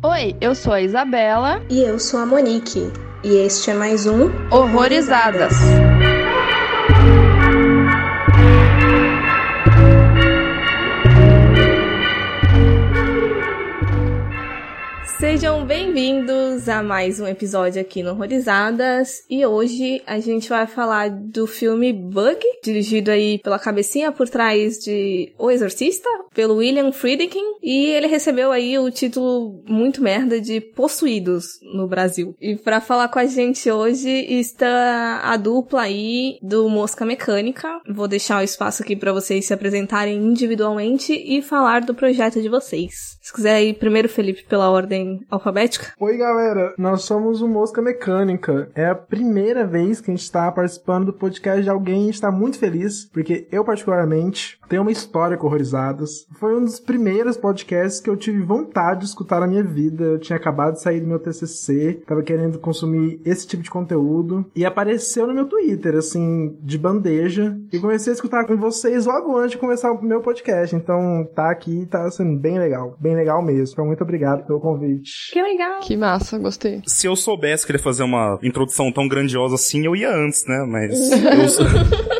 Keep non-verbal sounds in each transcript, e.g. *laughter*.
Oi, eu sou a Isabela. E eu sou a Monique. E este é mais um Horrorizadas. Sejam bem-vindos a mais um episódio aqui no Horrorizadas e hoje a gente vai falar do filme Bug, dirigido aí pela cabecinha por trás de O Exorcista, pelo William Friedkin, e ele recebeu aí o título muito merda de Possuídos no Brasil. E para falar com a gente hoje está a dupla aí do Mosca Mecânica. Vou deixar o espaço aqui para vocês se apresentarem individualmente e falar do projeto de vocês. Se quiser ir primeiro, Felipe, pela ordem alfabética. Oi, galera. Nós somos o Mosca Mecânica. É a primeira vez que a gente está participando do podcast de alguém e está muito feliz, porque eu, particularmente, tenho uma história com horrorizadas. Foi um dos primeiros podcasts que eu tive vontade de escutar na minha vida. Eu tinha acabado de sair do meu TCC, tava querendo consumir esse tipo de conteúdo e apareceu no meu Twitter, assim, de bandeja. E comecei a escutar com vocês logo antes de começar o meu podcast. Então, tá aqui, tá sendo bem legal. Bem legal mesmo. Então, muito obrigado pelo convite. Que legal. Que massa, gostei. Se eu soubesse que ele ia fazer uma introdução tão grandiosa assim, eu ia antes, né? Mas *laughs* eu sou,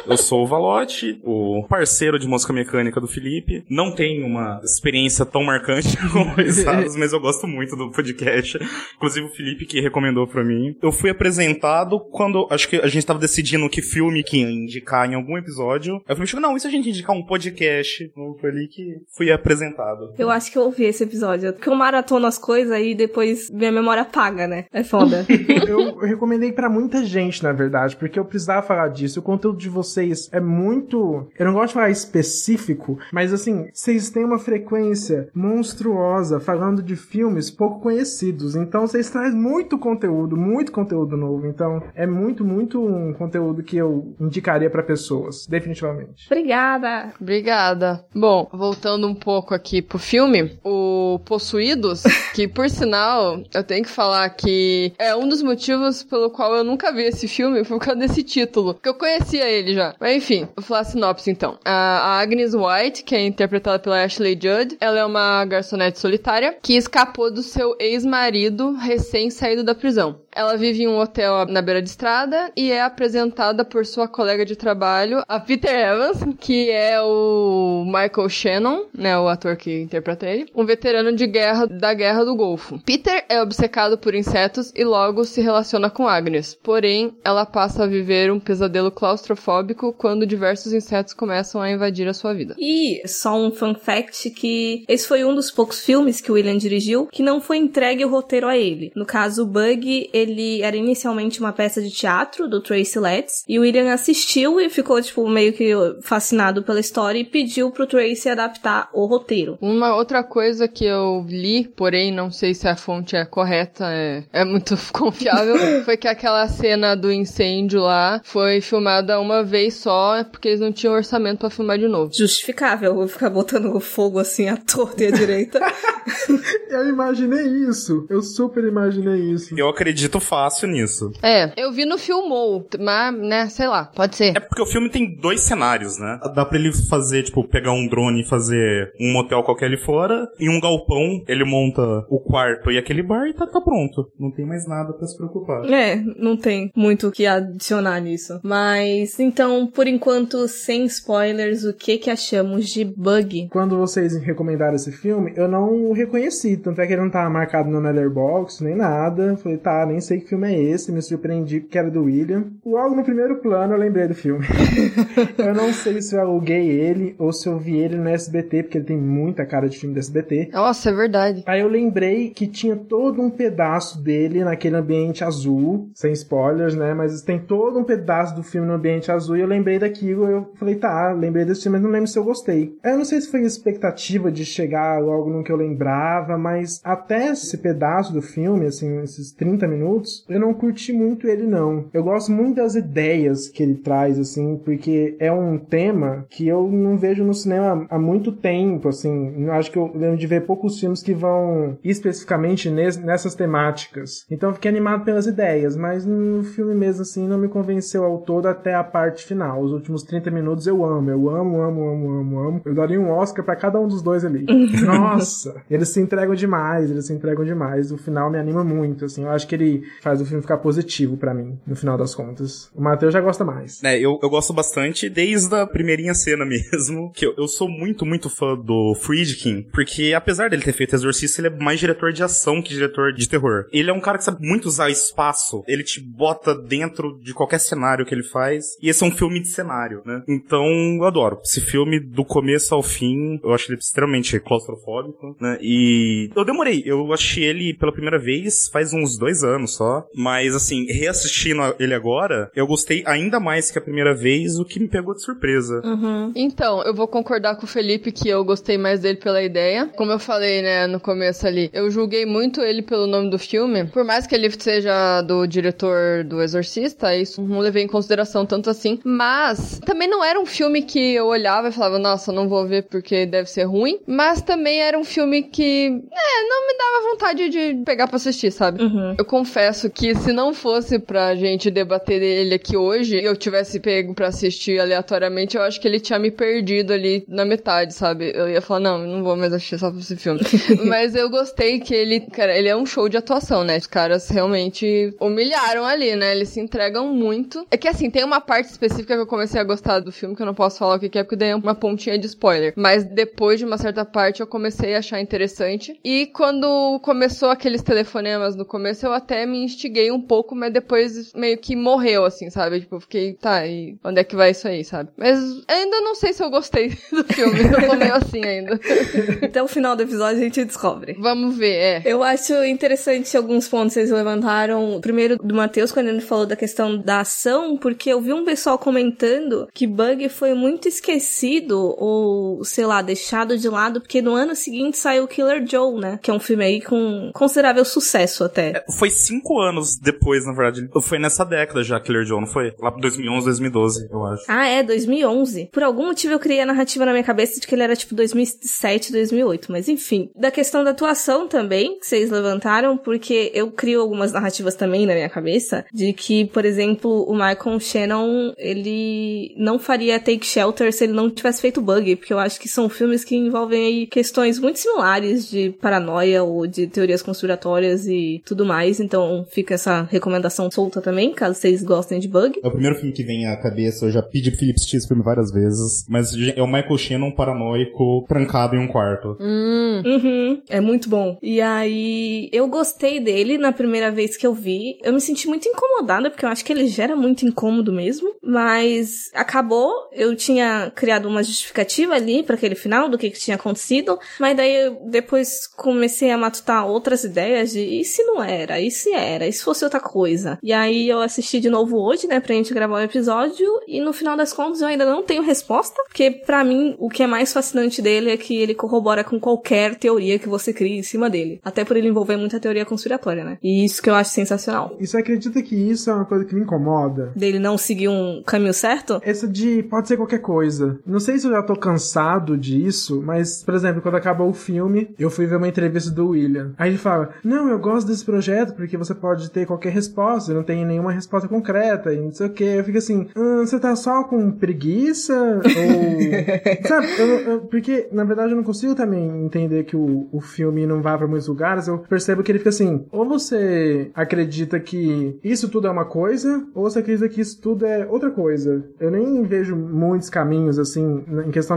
eu sou o Valote, o parceiro de música mecânica do Felipe. Não tenho uma experiência tão marcante *laughs* como Risadas, mas eu gosto muito do podcast. Inclusive o Felipe que recomendou pra mim. Eu fui apresentado quando acho que a gente tava decidindo que filme que ia indicar em algum episódio. Aí eu falei, não, e se a gente indicar um podcast? Foi ali que fui apresentado. Eu acho que eu ouvi esse episódio. Porque eu maratono as coisas aí depois minha memória apaga, né? É foda. *laughs* eu recomendei para muita gente, na verdade, porque eu precisava falar disso. O conteúdo de vocês é muito. Eu não gosto de falar específico, mas assim, vocês têm uma frequência monstruosa falando de filmes pouco conhecidos. Então vocês trazem muito conteúdo, muito conteúdo novo. Então é muito, muito um conteúdo que eu indicaria para pessoas, definitivamente. Obrigada. Obrigada. Bom, voltando um pouco aqui pro filme, o Possuídos, *laughs* que por sinal, eu tenho que falar que é um dos motivos pelo qual eu nunca vi esse filme, por causa desse título, porque eu conhecia ele já. Mas enfim, vou falar a sinopse então. A Agnes White, que é interpretada pela Ashley Judd, ela é uma garçonete solitária que escapou do seu ex-marido recém-saído da prisão. Ela vive em um hotel na beira de estrada e é apresentada por sua colega de trabalho, a Peter Evans, que é o Michael Shannon, né, o ator que interpreta ele, um veterano de guerra da Guerra do Golfo. Peter é obcecado por insetos e logo se relaciona com Agnes. Porém, ela passa a viver um pesadelo claustrofóbico quando diversos insetos começam a invadir a sua vida. E só um fun fact que esse foi um dos poucos filmes que o William dirigiu que não foi entregue o roteiro a ele. No caso, o Bug, ele era inicialmente uma peça de teatro do Tracy Letts e o William assistiu e ficou tipo meio que fascinado pela história e pediu pro Tracy adaptar o roteiro. Uma outra coisa que eu li, porém não sei se a fonte é correta, é, é muito *laughs* confiável, *laughs* foi que aquela cena do incêndio lá foi filmada uma vez só, porque eles não tinham orçamento para filmar de novo. Justificável, vou ficar botando fogo assim à torta e à direita. *laughs* eu imaginei isso, eu super imaginei isso. Eu acredito fácil nisso. É, eu vi no Filmou, mas, né, sei lá, pode ser. É porque o filme tem dois cenários, né? Dá pra ele fazer, tipo, pegar um drone e fazer um motel qualquer ali fora, e um galpão, ele monta o quarto e aquele bar e tá, tá pronto. Não tem mais nada para se preocupar. É, não tem muito o que adicionar nisso. Mas, então, por enquanto, sem spoilers, o que que achamos de Bug? Quando vocês recomendaram esse filme, eu não o reconheci, tanto é que ele não tava marcado no Letterboxd, nem nada. Falei, tá, nem sei que filme é esse, me surpreendi que era do William. Logo no primeiro plano eu lembrei do filme. *laughs* eu não sei se eu aluguei ele ou se eu vi ele no SBT, porque ele tem muita cara de filme do SBT. Nossa, é verdade. Aí eu lembrei que tinha todo um pedaço dele naquele ambiente azul, sem spoilers, né? Mas tem todo um pedaço do filme no ambiente azul e eu lembrei daquilo. Eu falei, tá, lembrei desse filme, mas não lembro se eu gostei. Eu não sei se foi expectativa de chegar logo no que eu lembrava, mas até esse pedaço do filme, assim, esses 30 minutos, eu não curti muito ele, não. Eu gosto muito das ideias que ele traz, assim, porque é um tema que eu não vejo no cinema há muito tempo, assim. Acho que eu lembro de ver poucos filmes que vão especificamente nessas temáticas. Então fiquei animado pelas ideias, mas no filme mesmo, assim, não me convenceu ao todo até a parte final. Os últimos 30 minutos eu amo, eu amo, amo, amo, amo, amo. Eu daria um Oscar pra cada um dos dois ali. *laughs* Nossa! Eles se entregam demais, eles se entregam demais. O final me anima muito, assim. Eu acho que ele faz o filme ficar positivo pra mim, no final das contas. O Matheus já gosta mais. É, eu, eu gosto bastante desde a primeirinha cena *laughs* mesmo, que eu, eu sou muito, muito fã do Friedkin, porque apesar dele ter feito Exorcista, ele é mais diretor de ação que diretor de terror. Ele é um cara que sabe muito usar espaço, ele te bota dentro de qualquer cenário que ele faz, e esse é um filme de cenário, né? Então, eu adoro. Esse filme, do começo ao fim, eu acho ele extremamente claustrofóbico, né? E eu demorei, eu achei ele pela primeira vez faz uns dois anos só, mas assim, reassistindo ele agora, eu gostei ainda mais que a primeira vez, o que me pegou de surpresa. Uhum. Então, eu vou concordar com o Felipe que eu gostei mais dele pela ideia. Como eu falei, né, no começo ali, eu julguei muito ele pelo nome do filme. Por mais que ele seja do diretor do Exorcista, isso não levei em consideração tanto assim. Mas também não era um filme que eu olhava e falava, nossa, não vou ver porque deve ser ruim. Mas também era um filme que, é, não me dava vontade de pegar pra assistir, sabe? Uhum. Eu confesso que se não fosse pra gente debater ele aqui hoje e eu tivesse pego pra assistir aleatoriamente, eu acho que ele tinha me perdido ali na metade, sabe? Eu ia falar, não, não vou mais assistir só pra esse filme. *laughs* Mas eu gostei que ele, cara, ele é um show de atuação, né? Os caras realmente humilharam ali, né? Eles se entregam muito. É que assim, tem uma parte específica que eu comecei a gostar do filme que eu não posso falar o que é, porque daí é uma pontinha de spoiler. Mas depois de uma certa parte eu comecei a achar interessante. E quando começou aqueles telefonemas no começo, eu até me instiguei um pouco, mas depois meio que morreu, assim, sabe? Tipo, fiquei, tá, e onde é que vai isso aí, sabe? Mas ainda não sei se eu gostei *laughs* do filme. Eu tô meio assim ainda. *laughs* Até o final do episódio a gente descobre. Vamos ver, é. Eu acho interessante alguns pontos que vocês levantaram. Primeiro do Matheus, quando ele falou da questão da ação, porque eu vi um pessoal comentando que Bug foi muito esquecido, ou sei lá, deixado de lado, porque no ano seguinte saiu Killer Joe, né? Que é um filme aí com considerável sucesso até. É, foi cinco anos depois, na verdade. Foi nessa década já, Killer Joe, não foi? Lá pra 2011, 2012, eu acho. Ah, é, 2011. Por algum motivo eu criei a narrativa na minha cabeça de que ele era tipo 2007, 2008, mas enfim. Da questão da atuação também, que vocês levantaram, porque eu crio algumas narrativas também na minha cabeça, de que, por exemplo, o Michael Shannon, ele não faria Take Shelter se ele não tivesse feito Bug, porque eu acho que são filmes que envolvem aí questões muito similares de paranoia ou de teorias conspiratórias e tudo mais, então fica essa recomendação solta também, caso vocês gostem de Bug. É o primeiro filme que vem à cabeça, eu já pedi pro Felipe assistir esse filme várias vezes, mas é o Michael Shannon paranoico trancado em um quarto. Hum. Uhum, é muito bom. E aí, eu gostei dele na primeira vez que eu vi. Eu me senti muito incomodada, porque eu acho que ele gera muito incômodo mesmo. Mas acabou, eu tinha criado uma justificativa ali para aquele final do que, que tinha acontecido. Mas daí eu depois comecei a matutar outras ideias de e se não era? E se era? E se fosse outra coisa? E aí eu assisti de novo hoje, né, pra gente gravar o episódio. E no final das contas eu ainda não tenho resposta. Porque para mim, o que é mais fascinante dele é que ele corrobora com qualquer teoria que você crie em cima dele. Até por ele envolver muita teoria conspiratória, né? E isso que eu acho sensacional. E você acredita que isso é uma coisa que me incomoda? Dele não seguir um caminho certo? Essa de pode ser qualquer coisa. Não sei se eu já tô cansado disso, mas, por exemplo, quando acabou o filme, eu fui ver uma entrevista do William. Aí ele fala: Não, eu gosto desse projeto porque você pode ter qualquer resposta, não tem nenhuma resposta concreta e não sei o que. Eu fico assim: hum, Você tá só com preguiça? Ou. *laughs* Sabe? Eu, eu, porque, na verdade, eu não consigo também entender que o, o filme não vá pra muitos lugares. Eu percebo que ele fica assim: ou você acredita que isso tudo é uma coisa, ou você acredita que isso tudo é outra coisa. Eu nem vejo muitos caminhos, assim, em questão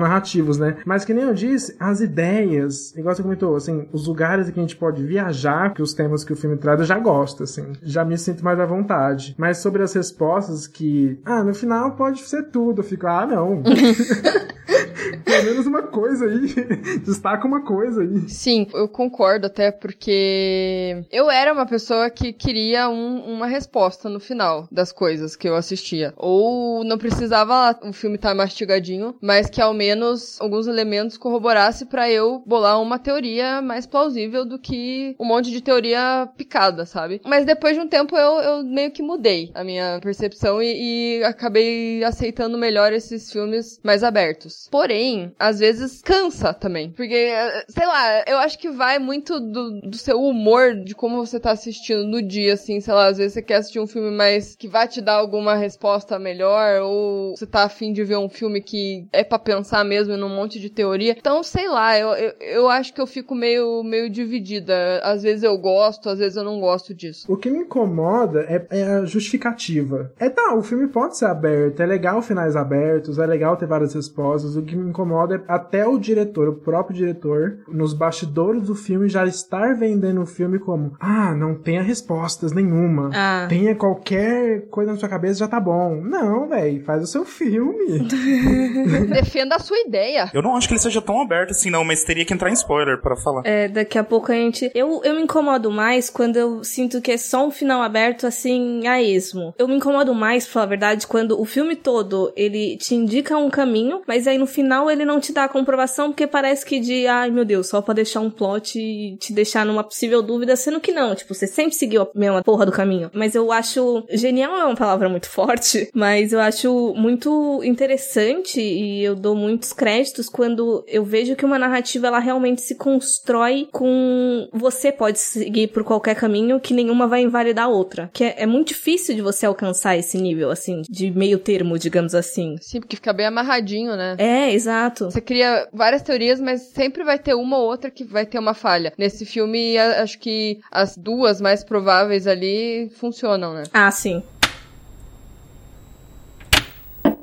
né? Mas que nem eu disse, as ideias, igual você comentou, assim, os lugares que a gente pode viajar, que os temas que o filme traz, eu já gosto, assim. Já me sinto mais à vontade. Mas sobre as respostas que, ah, no final pode ser tudo. Eu fico, ah, não. *laughs* Pelo menos uma coisa aí. *laughs* Destaca uma coisa aí. Sim, eu concordo até porque eu era uma pessoa que queria um, uma resposta no final das coisas que eu assistia. Ou não precisava o filme estar tá mastigadinho, mas que ao menos alguns elementos corroborasse para eu bolar uma teoria mais plausível do que um monte de teoria picada, sabe? Mas depois de um tempo eu, eu meio que mudei a minha percepção e, e acabei aceitando melhor esses filmes mais abertos. Porém, assim, às vezes cansa também. Porque, eh, sei lá, eu acho que vai muito do, do seu humor, de como você tá assistindo no dia, assim, sei lá, às vezes você quer assistir um filme mais que vai te dar alguma resposta melhor, ou você tá afim de ver um filme que é para pensar mesmo num monte de teoria. Então, sei lá, eu, eu, eu acho que eu fico meio, meio dividida. Às vezes eu gosto, às vezes eu não gosto disso. O que me incomoda é, é a justificativa. É tá, o filme pode ser aberto, é legal finais abertos, é legal ter várias respostas. O que me incomoda é até o diretor, o próprio diretor, nos bastidores do filme já estar vendendo o filme como: ah, não tenha respostas nenhuma. Ah. Tenha qualquer coisa na sua cabeça já tá bom. Não, velho, faz o seu filme. *laughs* Defenda a sua ideia. Eu não acho que ele seja tão aberto assim, não, mas teria que entrar em spoiler pra falar. É, daqui a pouco a gente. Eu, eu me incomodo mais quando eu sinto que é só um final aberto, assim, a esmo. Eu me incomodo mais, pra falar a verdade, quando o filme todo ele te indica um caminho, mas aí no final ele não te dá a comprovação, porque parece que de, ai meu Deus, só pra deixar um plot e te deixar numa possível dúvida, sendo que não. Tipo, você sempre seguiu a mesma porra do caminho. Mas eu acho. Genial é uma palavra muito *laughs* forte, mas eu acho muito interessante e eu dou muitos créditos quando eu vejo que uma narrativa ela realmente se constrói com. Você pode seguir por qualquer caminho que nenhuma vai invalidar a outra. Que é, é muito difícil de você alcançar esse nível, assim, de meio termo, digamos assim. Sim, porque fica bem amarradinho, né? É, exato. Você cria várias teorias, mas sempre vai ter uma ou outra que vai ter uma falha. Nesse filme, acho que as duas mais prováveis ali funcionam, né? Ah, sim.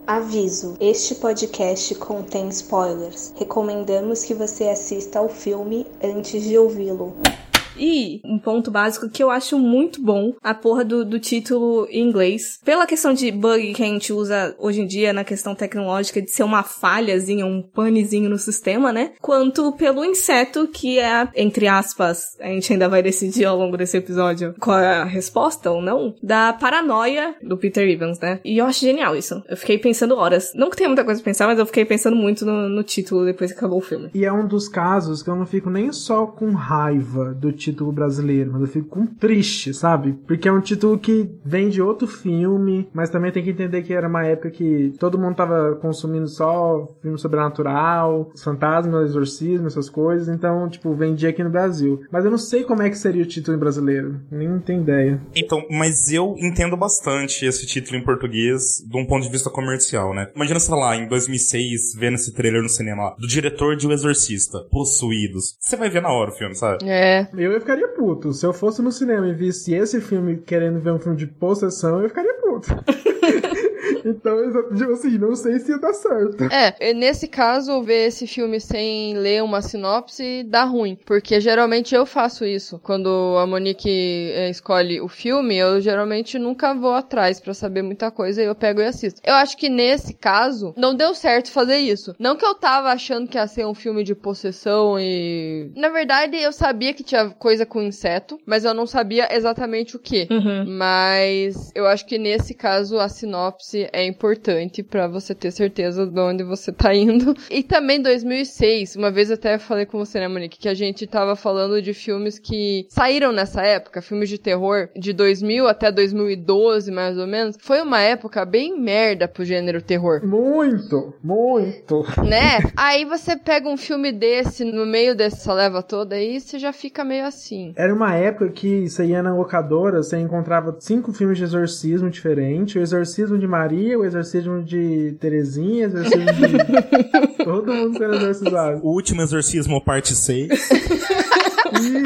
Aviso: este podcast contém spoilers. Recomendamos que você assista ao filme antes de ouvi-lo. E um ponto básico que eu acho muito bom, a porra do, do título em inglês. Pela questão de bug que a gente usa hoje em dia na questão tecnológica de ser uma falhazinha, um panezinho no sistema, né? Quanto pelo inseto que é, entre aspas, a gente ainda vai decidir ao longo desse episódio qual é a resposta ou não, da paranoia do Peter Evans, né? E eu acho genial isso. Eu fiquei pensando horas. Não que tenha muita coisa pra pensar, mas eu fiquei pensando muito no, no título depois que acabou o filme. E é um dos casos que eu não fico nem só com raiva do título brasileiro, mas eu fico com triste, sabe? Porque é um título que vem de outro filme, mas também tem que entender que era uma época que todo mundo tava consumindo só filme sobrenatural, fantasmas, exorcismo, essas coisas, então, tipo, vendia aqui no Brasil. Mas eu não sei como é que seria o título em brasileiro, nem tenho ideia. Então, mas eu entendo bastante esse título em português de um ponto de vista comercial, né? Imagina, sei lá, em 2006, vendo esse trailer no cinema do diretor de O Exorcista, Possuídos. Você vai ver na hora o filme, sabe? É. Eu ficaria puto. Se eu fosse no cinema e visse esse filme querendo ver um filme de possessão, eu ficaria puto. *laughs* então, tipo assim, não sei se ia dar certo. É, nesse caso, ver esse filme sem ler uma sinopse dá ruim. Porque geralmente eu faço isso. Quando a Monique eh, escolhe o filme, eu geralmente nunca vou atrás pra saber muita coisa e eu pego e assisto. Eu acho que nesse caso, não deu certo fazer isso. Não que eu tava achando que ia ser um filme de possessão e. Na verdade, eu sabia que tinha coisa com inseto, mas eu não sabia exatamente o que. Uhum. Mas eu acho que nesse caso a sinopse é importante pra você ter certeza de onde você tá indo. *laughs* E também 2006, uma vez eu até falei com você, né, Monique, que a gente tava falando de filmes que saíram nessa época, filmes de terror de 2000 até 2012, mais ou menos. Foi uma época bem merda pro gênero terror. Muito, muito. Né? Aí você pega um filme desse no meio dessa leva toda aí, você já fica meio assim. Era uma época que você ia na locadora, você encontrava cinco filmes de exorcismo diferentes. O exorcismo de Maria, o exorcismo de Terezinha, o exorcismo de... *laughs* Todo mundo sendo exorcizado. O último exorcismo, parte 6. *laughs*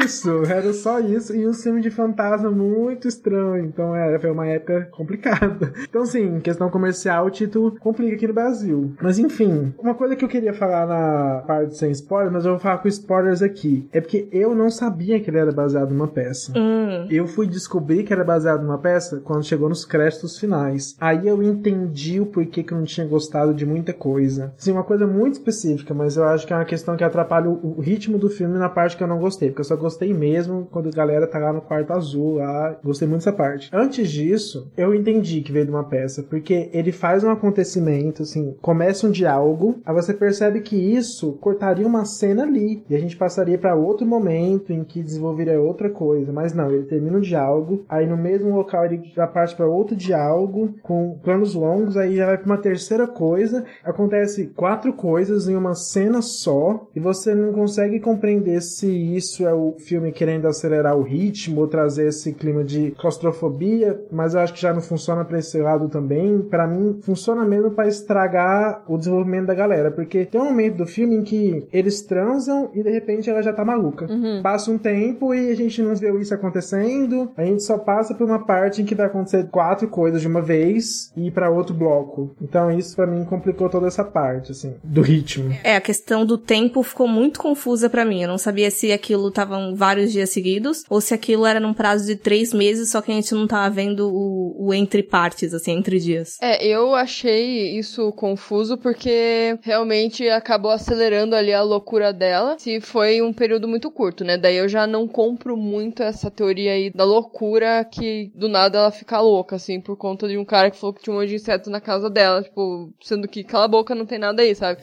Isso, era só isso. E um filme de fantasma muito estranho. Então era, foi uma época complicada. Então, sim, questão comercial, o título complica aqui no Brasil. Mas enfim, uma coisa que eu queria falar na parte sem spoilers, mas eu vou falar com spoilers aqui. É porque eu não sabia que ele era baseado numa peça. Hum. Eu fui descobrir que era baseado numa peça quando chegou nos créditos finais. Aí eu entendi o porquê que eu não tinha gostado de muita coisa. Sim, uma coisa muito específica, mas eu acho que é uma questão que atrapalha o o ritmo do filme na parte que eu não gostei. Que eu só gostei mesmo quando a galera tá lá no quarto azul, lá. Gostei muito dessa parte. Antes disso, eu entendi que veio de uma peça, porque ele faz um acontecimento, assim, começa um diálogo, aí você percebe que isso cortaria uma cena ali, e a gente passaria para outro momento em que desenvolveria outra coisa, mas não, ele termina o diálogo, aí no mesmo local ele já parte para outro diálogo, com planos longos, aí já vai pra uma terceira coisa, acontece quatro coisas em uma cena só, e você não consegue compreender se isso é o filme querendo acelerar o ritmo ou trazer esse clima de claustrofobia, mas eu acho que já não funciona para esse lado também. Para mim, funciona mesmo para estragar o desenvolvimento da galera, porque tem um momento do filme em que eles transam e de repente ela já tá maluca. Uhum. Passa um tempo e a gente não vê isso acontecendo, a gente só passa por uma parte em que vai acontecer quatro coisas de uma vez e para outro bloco. Então isso para mim complicou toda essa parte, assim, do ritmo. É, a questão do tempo ficou muito confusa pra mim. Eu não sabia se aquilo estavam vários dias seguidos ou se aquilo era num prazo de três meses, só que a gente não tava vendo o, o entre partes, assim, entre dias. É, eu achei isso confuso porque realmente acabou acelerando ali a loucura dela. Se foi um período muito curto, né? Daí eu já não compro muito essa teoria aí da loucura que do nada ela fica louca, assim, por conta de um cara que falou que tinha um monte de inseto na casa dela. Tipo, sendo que cala a boca, não tem nada aí, sabe?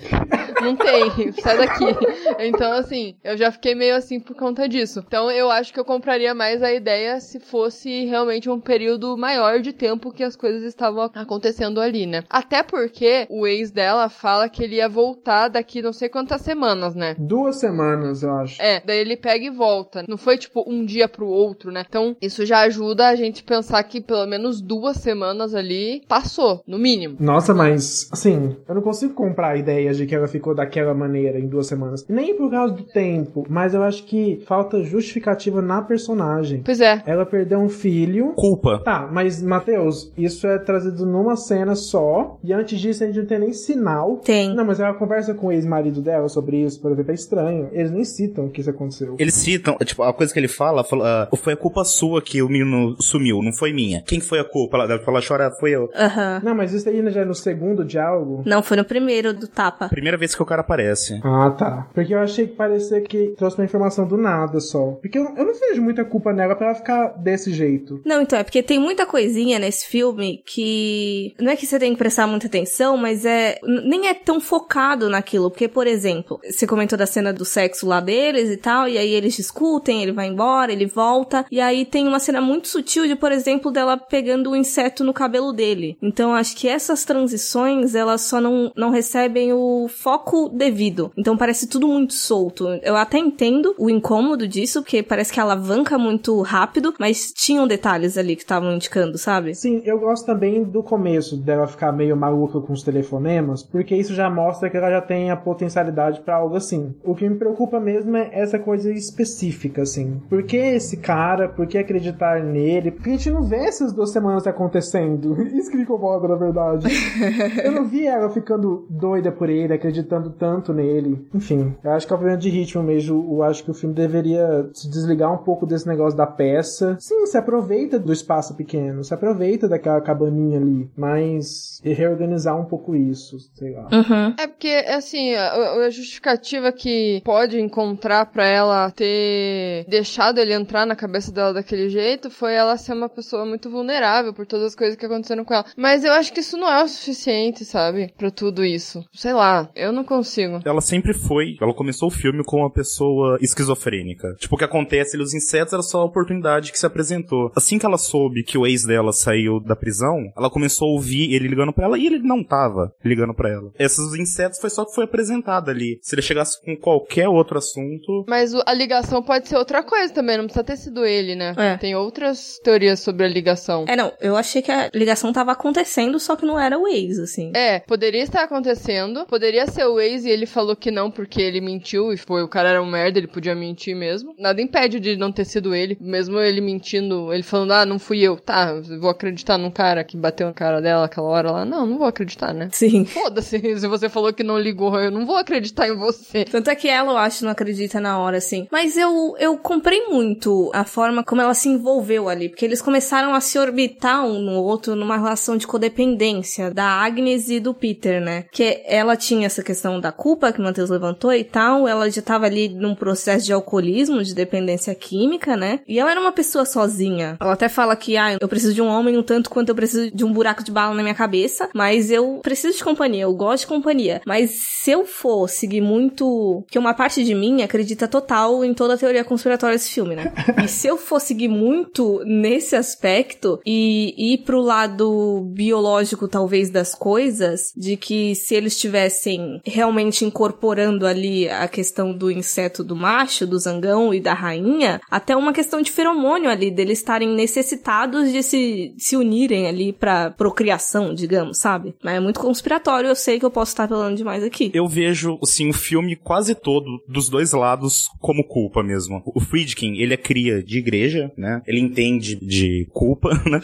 Não tem, *laughs* sai daqui. Então, assim, eu já fiquei meio assim por conta disso. Então, eu acho que eu compraria mais a ideia se fosse realmente um período maior de tempo que as coisas estavam acontecendo ali, né? Até porque o ex dela fala que ele ia voltar daqui não sei quantas semanas, né? Duas semanas, eu acho. É, daí ele pega e volta. Não foi tipo um dia pro outro, né? Então, isso já ajuda a gente pensar que pelo menos duas semanas ali passou, no mínimo. Nossa, mas assim, eu não consigo comprar a ideia de que ela ficou daquela maneira em duas semanas. Nem por causa do tempo, mas eu acho que falta justificativa na personagem. Pois é. Ela perdeu um filho. Culpa. Tá, mas Matheus, isso é trazido numa cena só. E antes disso a gente não tem nem sinal. Tem. Não, mas ela conversa com o ex-marido dela sobre isso, por exemplo, é estranho. Eles nem citam que isso aconteceu. Eles citam, tipo, a coisa que ele fala, fala ah, foi a culpa sua que o menino sumiu, não foi minha. Quem foi a culpa? Ela, ela chora, foi eu. Aham. Não, mas isso aí já é no segundo diálogo. Não, foi no primeiro do tapa. Primeira vez que o cara aparece. Ah, tá. Porque eu achei que parecia que trouxe uma informação do nada só. Porque eu, eu não vejo muita culpa nela pra ela ficar desse jeito. Não, então, é porque tem muita coisinha nesse filme que. Não é que você tem que prestar muita atenção, mas é. Nem é tão focado naquilo. Porque, por exemplo, você comentou da cena do sexo lá deles e tal, e aí eles discutem, ele vai embora, ele volta. E aí tem uma cena muito sutil de, por exemplo, dela pegando o inseto no cabelo dele. Então, acho que essas transições, elas só não, não recebem o foco devido. Então, parece tudo muito solto. Eu até entendo o incômodo disso, porque parece que alavanca muito rápido, mas tinham detalhes ali que estavam indicando, sabe? Sim, eu gosto também do começo dela ficar meio maluca com os telefonemas, porque isso já mostra que ela já tem a potencialidade pra algo assim. O que me preocupa mesmo é essa coisa específica, assim. Por que esse cara? Por que acreditar nele? Porque a gente não vê essas duas semanas acontecendo. *laughs* Isso que me incomoda, na verdade. *laughs* eu não vi ela ficando doida por ele, acreditando tanto nele. Enfim, eu acho que é um problema de ritmo mesmo. Eu acho que o filme deveria se desligar um pouco desse negócio da peça. Sim, se aproveita do espaço pequeno, se aproveita daquela cabaninha ali, mas reorganizar um pouco isso, sei lá. Uhum. É porque, assim, a, a justificativa que pode encontrar pra ela ter deixado ele entrar na cabeça dela daquele jeito foi ela ser uma pessoa muito vulnerável por todas as coisas que aconteceram com ela. Mas eu acho que isso não é o suficiente, sabe? Pra tudo isso. Sei lá, eu não consigo. Ela sempre foi. Ela começou o filme com uma pessoa esquizofrênica. Tipo, o que acontece ali, os insetos era só a oportunidade que se apresentou. Assim que ela soube que o ex dela saiu da prisão, ela começou a ouvir ele ligando pra ela e ele não tava ligando pra ela. Esses insetos foi só que foi apresentado ali. Se ele chegasse com qualquer outro assunto. Mas a ligação pode ser outra coisa também, não precisa ter sido ele, né? É. Tem outras teorias sobre a ligação. É, não, eu achei que a ligação tava acontecendo, só que não era o ex, assim. É, poderia estar acontecendo, poderia ser o ex e ele falou que não porque ele mentiu e foi, o cara era um merda, ele podia mentir mesmo. Nada impede de não ter sido ele, mesmo ele mentindo, ele falando, ah, não fui eu. Tá, vou acreditar num cara que bateu na cara dela aquela hora lá. Não, não vou acreditar, né? Sim. Foda-se, *laughs* se você falou que não ligou, eu não vou acreditar em você. Tanto é que ela, eu acho, não acredita na hora, assim. Mas eu, eu comprei muito a forma como ela se envolveu ali. Porque eles começaram a se orbitar um no outro numa relação de codependência da Agnes e do Peter, né? Que ela tinha essa questão da culpa que o Matheus levantou e tal. Ela já tava ali num processo de alcoolismo, de dependência química, né? E ela era uma pessoa sozinha. Ela até fala que, ah, eu preciso de um homem um tanto quanto eu preciso de um buraco de bala na minha cabeça, mas eu preciso de companhia, eu gosto de companhia. Mas se eu for seguir muito. que uma parte de mim acredita total em toda a teoria conspiratória desse filme, né? *laughs* e se eu for seguir muito nesse aspecto e ir pro lado biológico, talvez, das coisas, de que se eles estivessem realmente incorporando ali a questão do inseto do macho, do zangão e da rainha, até uma questão de feromônio ali, deles estarem necessitados de se, se unirem ali pra procriação, digamos, sabe? Mas é muito conspiratório, eu sei que eu posso estar falando demais aqui. Eu vejo, assim, o filme quase todo dos dois lados como culpa mesmo. O Friedkin, ele é cria de igreja, né? Ele entende de culpa, *laughs* né?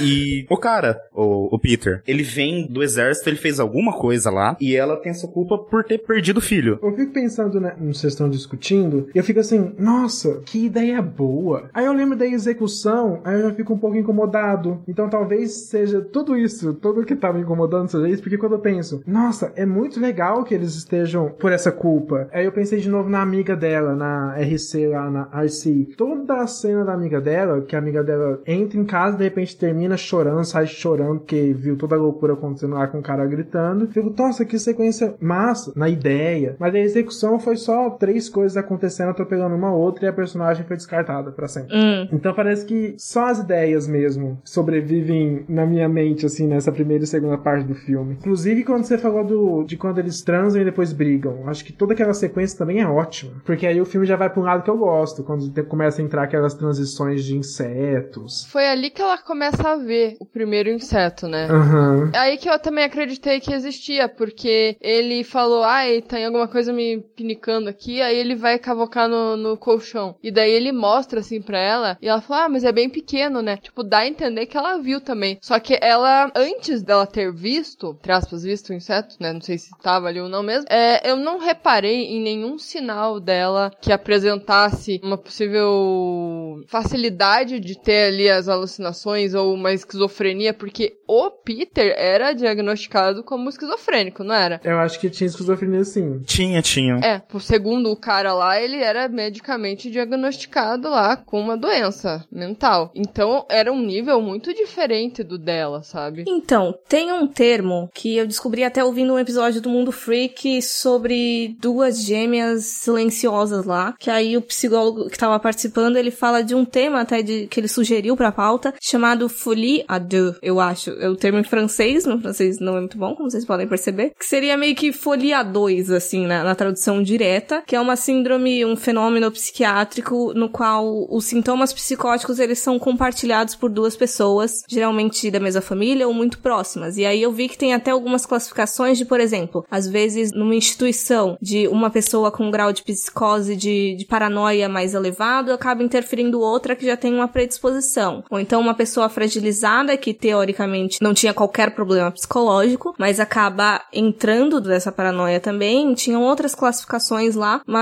e o cara, o, o Peter, ele vem do exército, ele fez alguma coisa lá e ela tem essa culpa por ter perdido o filho. Eu fico pensando, né, vocês estão discutindo, e eu fico assim, nossa, que ideia boa. Aí eu lembro da execução, aí eu já fico um pouco incomodado. Então talvez seja tudo isso, tudo que tá me incomodando seja isso, porque quando eu penso, nossa, é muito legal que eles estejam por essa culpa. Aí eu pensei de novo na amiga dela, na RC lá, na RC. Toda a cena da amiga dela, que a amiga dela entra em casa, de repente termina chorando, sai chorando, porque viu toda a loucura acontecendo lá com o cara gritando. Fico, nossa, que sequência massa na ideia. Mas a execução foi só três coisas acontecendo, atropelando uma outra, e a personagem foi descartada para sempre. Hum. Então parece que só as ideias mesmo sobrevivem na minha mente, assim, nessa primeira e segunda parte do filme. Inclusive, quando você falou do, de quando eles transam e depois brigam, acho que toda aquela sequência também é ótima. Porque aí o filme já vai pra um lado que eu gosto, quando começa a entrar aquelas transições de insetos. Foi ali que ela começa a ver o primeiro inseto, né? Aham. Aí que eu também acreditei que existia, porque ele falou, ai, tem alguma coisa me pinicando aqui, aí ele vai cavocar no, no colchão. E daí ele mostra assim pra ela, e ela fala, ah, mas é bem pequeno, né? Tipo, dá a entender que ela viu também. Só que ela, antes dela ter visto, entre aspas, visto o inseto, né? Não sei se tava ali ou não mesmo, é, eu não reparei em nenhum sinal dela que apresentasse uma possível facilidade de ter ali as alucinações ou uma esquizofrenia, porque o Peter era diagnosticado como esquizofrênico, não era? Eu acho que tinha esquizofrenia sim. Tinha, tinha. É, por segundo o cara lá, ele era medicamente diagnosticado lá com uma doença mental. Então era um nível muito diferente do dela, sabe? Então, tem um termo que eu descobri até ouvindo um episódio do Mundo Freak sobre duas gêmeas silenciosas lá, que aí o psicólogo que tava participando, ele fala de um tema até de, que ele sugeriu pra pauta, chamado folie à deux, eu acho. É o termo em francês, no francês não é muito bom, como vocês podem perceber, que seria meio que folie à dois, assim, na, na tradução direta, que é uma síndrome, um fenômeno psiquiátrico no qual os sintomas psicóticos, eles são compartilhados por duas pessoas, geralmente da mesma família ou muito próximas. E aí eu vi que tem até algumas classificações de, por exemplo, às vezes numa instituição de uma pessoa com um grau de psicose, de, de paranoia mais elevado, acaba interferindo outra que já tem uma predisposição. Ou então uma pessoa fragilizada que teoricamente não tinha qualquer problema psicológico, mas acaba entrando dessa paranoia também. Tinham outras classificações lá, mas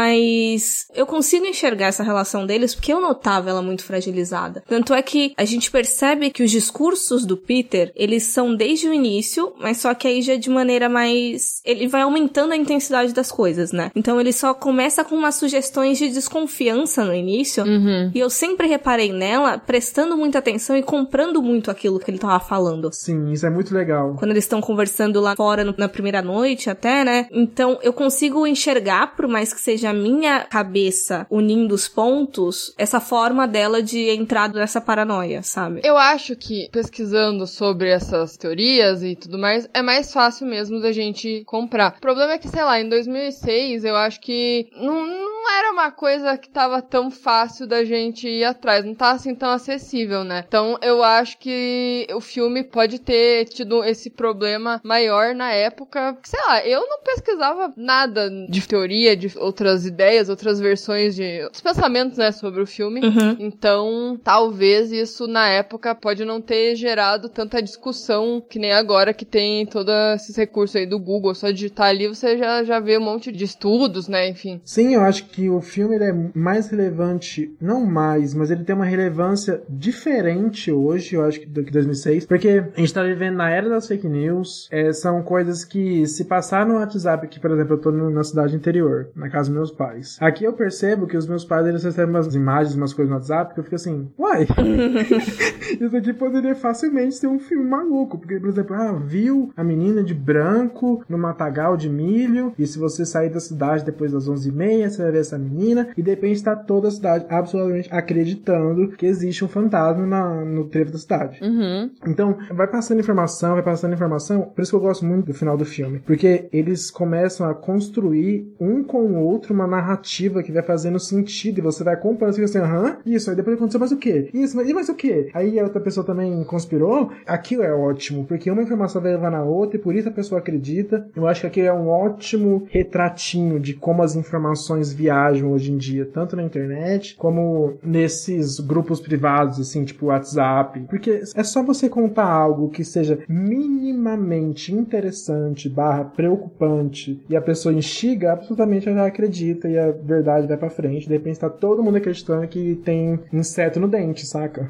eu consigo enxergar essa relação deles porque eu notava ela muito fragilizada. Tanto é que a gente percebe que os discursos do Peter, eles são desde o início, mas só que aí já de maneira mais. Ele vai aumentando a intensidade das coisas, né? Então ele só começa com umas sugestões de desconfiança no início. Uhum. E eu sempre reparei nela prestando muita atenção e comprando muito aquilo que ele tava falando. Sim, isso é muito legal. Quando eles estão conversando lá fora no- na primeira noite, até, né? Então eu consigo enxergar, por mais que seja a minha cabeça unindo os pontos, essa forma dela de entrar nessa paranoia, sabe? Eu acho que pesquisando sobre essas teorias e tudo mais, é mais fácil mesmo da gente comprar. O problema é que, sei lá, em 2006, eu acho que não, não era uma coisa que tava tão fácil da gente ir atrás, não tá assim tão acessível, né? Então eu acho que o filme pode ter tido esse problema maior na época, que, sei lá, eu não pesquisava nada de teoria, de outras ideias, outras versões de outros pensamentos, né, sobre o filme. Uhum. Então, talvez isso na época pode não ter gerado tanta discussão que nem agora que tem todos esses recursos aí do Google. Só digitar ali você já, já vê um monte de estudos, né? Enfim. Sim, eu acho que o filme ele é mais relevante, não mais, mas ele tem uma relevância diferente hoje, eu acho, do que 2006, porque a gente tá vivendo na era das fake news, é, são coisas que se passar no WhatsApp, que por exemplo eu tô na cidade interior, na casa dos meus pais. Aqui eu percebo que os meus pais eles recebem umas imagens, umas coisas no WhatsApp, que eu fico assim, uai, *laughs* isso aqui poderia facilmente ser um filme maluco, porque por exemplo, ah, viu a menina de branco no matagal de milho, e se você sair da cidade depois das 11h30, você vai ver essa menina, e de repente tá toda a cidade absolutamente acreditando que existe um fantasma na, no trevo da cidade. Uhum. Então, vai passando informação, vai passando informação. Por isso que eu gosto muito do final do filme. Porque eles começam a construir um com o outro uma narrativa que vai fazendo sentido. E você vai acompanhando, você fica assim, aham, isso. Aí depois aconteceu mais o quê? Isso, mas e mais o quê? Aí a outra pessoa também conspirou. Aquilo é ótimo, porque uma informação vai levar na outra e por isso a pessoa acredita. Eu acho que aquilo é um ótimo retratinho de como as informações viajam hoje em dia, tanto na internet como nesses grupos privados, assim, tipo WhatsApp. Porque é só você contar algo que seja minimamente interessante, barra preocupante, e a pessoa instiga, absolutamente ela acredita e a verdade vai pra frente. De repente tá todo mundo acreditando que tem inseto no dente, saca?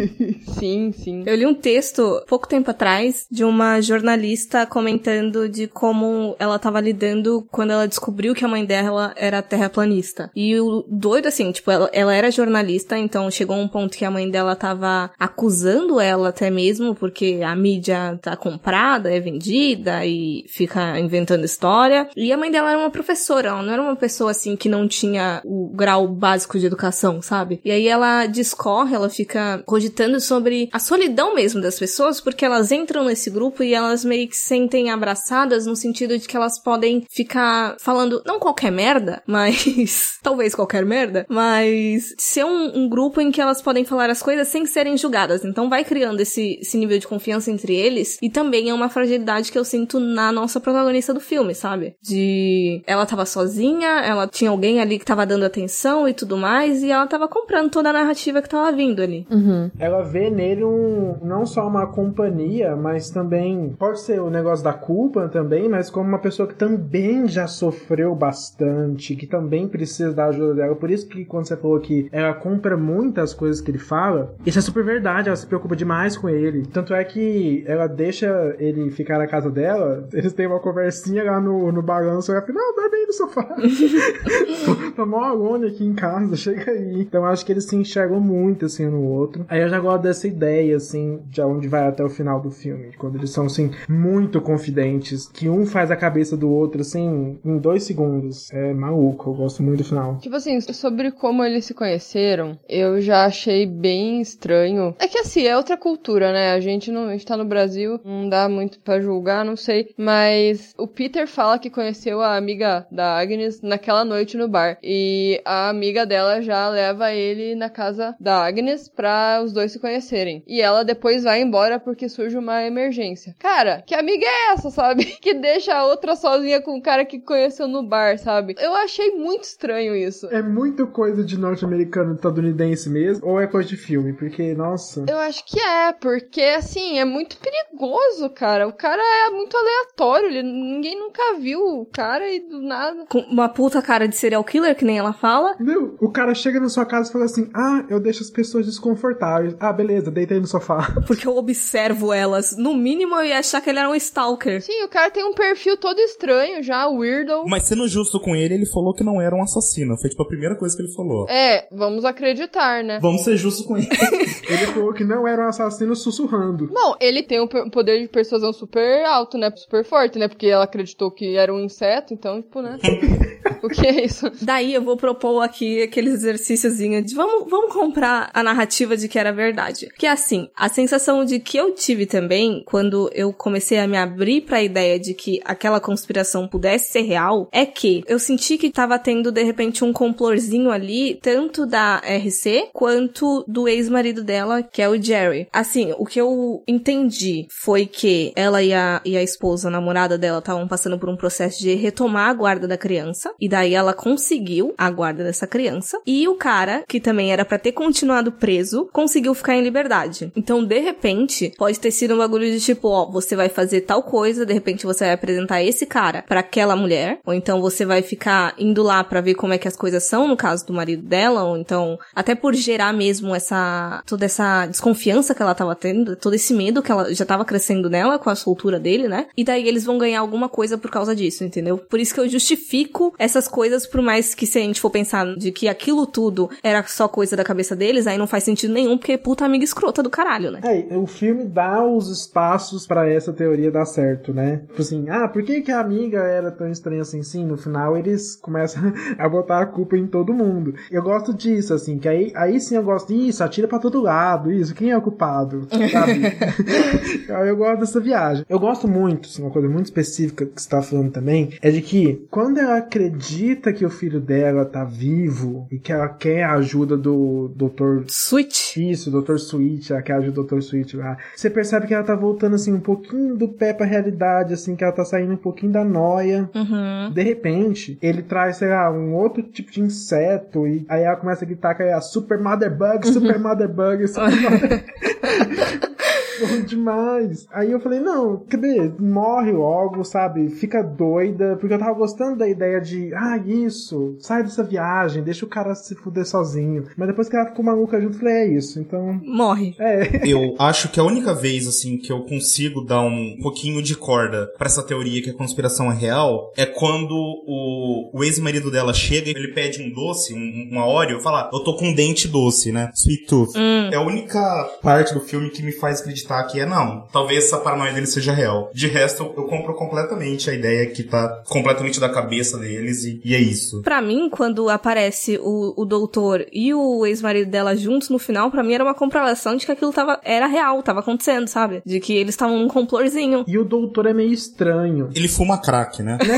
*laughs* sim, sim. Eu li um texto pouco tempo atrás de uma jornalista comentando de como ela tava lidando quando ela descobriu que a mãe dela era terraplanista. E o doido, assim, tipo, ela, ela era jornalista, então chegou um ponto que a mãe dela tava acusando ela até mesmo, porque a mídia tá comprada, é vendida e fica inventando história. E a mãe dela era uma professora, ela não era uma pessoa assim que não tinha o grau básico de educação, sabe? E aí ela discorre, ela fica cogitando sobre a solidão mesmo das pessoas, porque elas entram nesse grupo e elas meio que se sentem abraçadas no sentido de que elas podem ficar falando não qualquer merda, mas *laughs* talvez qualquer merda, mas ser um, um grupo em que elas podem falar as coisas sem serem julgadas. Então vai criando esse, esse nível de confiança entre eles e também é uma fragilidade que eu sinto na nossa protagonista do filme, sabe? De ela tava sozinha, ela tinha alguém ali que tava dando atenção e tudo mais e ela tava comprando toda a narrativa que tava vindo ali. Uhum. Ela vê nele um não só uma companhia, mas também pode ser o negócio da culpa também, mas como uma pessoa que também já sofreu bastante, que também precisa da ajuda dela. Por isso que quando você falou que ela compra muitas coisas que ele fala, isso é super verdade, ela se preocupa demais com ele. Tanto é que ela deixa ele ficar na casa dela, *laughs* eles têm uma conversinha lá no, no balanço, ela fala, não, dorme aí no sofá. *laughs* tá mó alone aqui em casa, *laughs* chega aí. Então acho que eles se enxergam muito, assim, no outro. Aí eu já gosto dessa ideia, assim, de onde vai até o final do filme. Quando eles são, assim, muito confidentes, que um faz a cabeça do outro, assim, em dois segundos. É maluco, eu gosto muito do final. Tipo assim, sobre como eles se conheceram, eu já achei bem estranho. É que assim, é outra cultura, né? A gente não gente tá no Brasil, não dá muito para julgar, não sei. Mas o Peter fala que conheceu a amiga da Agnes naquela noite no bar. E a amiga dela já leva ele na casa da Agnes pra os dois se conhecerem. E ela depois vai embora porque surge uma emergência. Cara, que amiga é essa, sabe? *laughs* Que deixa a outra sozinha com o cara que conheceu no bar, sabe? Eu achei muito estranho isso. É muito coisa de norte-americano estadunidense mesmo, ou é coisa de filme? Porque, nossa. Eu acho que é, porque assim, é muito perigoso, cara. O cara é muito aleatório, ele, ninguém nunca viu o cara e do nada. Com uma puta cara de serial killer, que nem ela fala. Meu, o cara chega na sua casa e fala assim: Ah, eu deixo as pessoas desconfortáveis. Ah, beleza, deita aí no sofá. *laughs* Porque eu observo elas. No mínimo eu ia achar que ele era um stalker. Sim, o cara tem um perfil todo estranho já, weirdo. Mas sendo justo com ele, ele falou que não era um assassino. Foi tipo a primeira coisa que ele falou. É, vamos acreditar, né? Vamos ser justos com ele. *laughs* Ele falou que não era um assassino sussurrando. Bom, ele tem um poder de persuasão super alto, né? Super forte, né? Porque ela acreditou que era um inseto, então, tipo, né? *laughs* o que é isso? Daí eu vou propor aqui aquele exercíciozinho de vamos, vamos comprar a narrativa de que era verdade. Que é assim, a sensação de que eu tive também quando eu comecei a me abrir pra ideia de que aquela conspiração pudesse ser real, é que eu senti que tava tendo de repente um complorzinho ali, tanto da RC quanto do ex-marido dela, que é o Jerry. Assim, o que eu entendi foi que ela e a, e a esposa, a namorada dela, estavam passando por um processo de retomar a guarda da criança, e daí ela conseguiu a guarda dessa criança, e o cara, que também era pra ter continuado preso, conseguiu ficar em liberdade. Então, de repente, pode ter sido um bagulho de tipo, ó, você vai fazer tal coisa, de repente você vai apresentar esse cara pra aquela mulher, ou então você vai ficar indo lá pra ver como é que as coisas são no caso do marido dela, ou então, até por gerar mesmo essa, toda essa desconfiança que ela tava tendo, todo esse medo que ela já tava crescendo nela com a soltura dele, né? E daí eles vão ganhar alguma coisa por causa disso, entendeu? Por isso que eu justifico essas coisas, por mais que se a gente for pensar de que aquilo tudo era só coisa da cabeça deles, aí não faz sentido nenhum, porque puta amiga escrota do caralho, né? É, o filme dá os espaços pra essa teoria dar certo, né? Tipo assim, ah, por que, que a amiga era tão estranha assim? Sim, no final eles começam *laughs* a botar a culpa em todo mundo. Eu gosto disso, assim, que aí, aí sim eu gosto disso, atira pra todo lado, isso, quem é o culpado? Sabe? *laughs* eu gosto dessa viagem. Eu gosto muito, assim, uma coisa muito específica que você tá falando também, é de que quando ela acredita que o filho dela tá vivo e que ela quer a ajuda do Dr. Switch. Isso, Dr. Switch, ela quer a ajuda do Dr. Switch lá. Você percebe que ela tá voltando, assim, um pouquinho do pé pra realidade, assim, que ela tá saindo um pouquinho da noia. Uhum. De repente, ele traz, sei lá, um outro tipo de inseto e aí ela começa a gritar que é a Super Mother Bug, Super *laughs* Mother Bug, Super *laughs* Mother... *laughs* Bom demais. Aí eu falei, não, cadê? Morre logo, sabe? Fica doida. Porque eu tava gostando da ideia de, ah, isso, sai dessa viagem, deixa o cara se fuder sozinho. Mas depois que ela ficou maluca junto, eu falei, é isso. Então. Morre. É. Eu acho que a única vez, assim, que eu consigo dar um pouquinho de corda pra essa teoria que a conspiração é real é quando o, o ex-marido dela chega e ele pede um doce, um, uma Oreo, e fala, eu tô com um dente doce, né? Sweet tooth. É a única parte do filme que me faz acreditar que é não. Talvez essa paranoia dele seja real. De resto, eu compro completamente a ideia que tá completamente da cabeça deles e, e é isso. Pra mim, quando aparece o, o doutor e o ex-marido dela juntos no final, pra mim era uma comprovação de que aquilo tava, era real, tava acontecendo, sabe? De que eles estavam num complorzinho. E o doutor é meio estranho. Ele fuma crack, né? *laughs*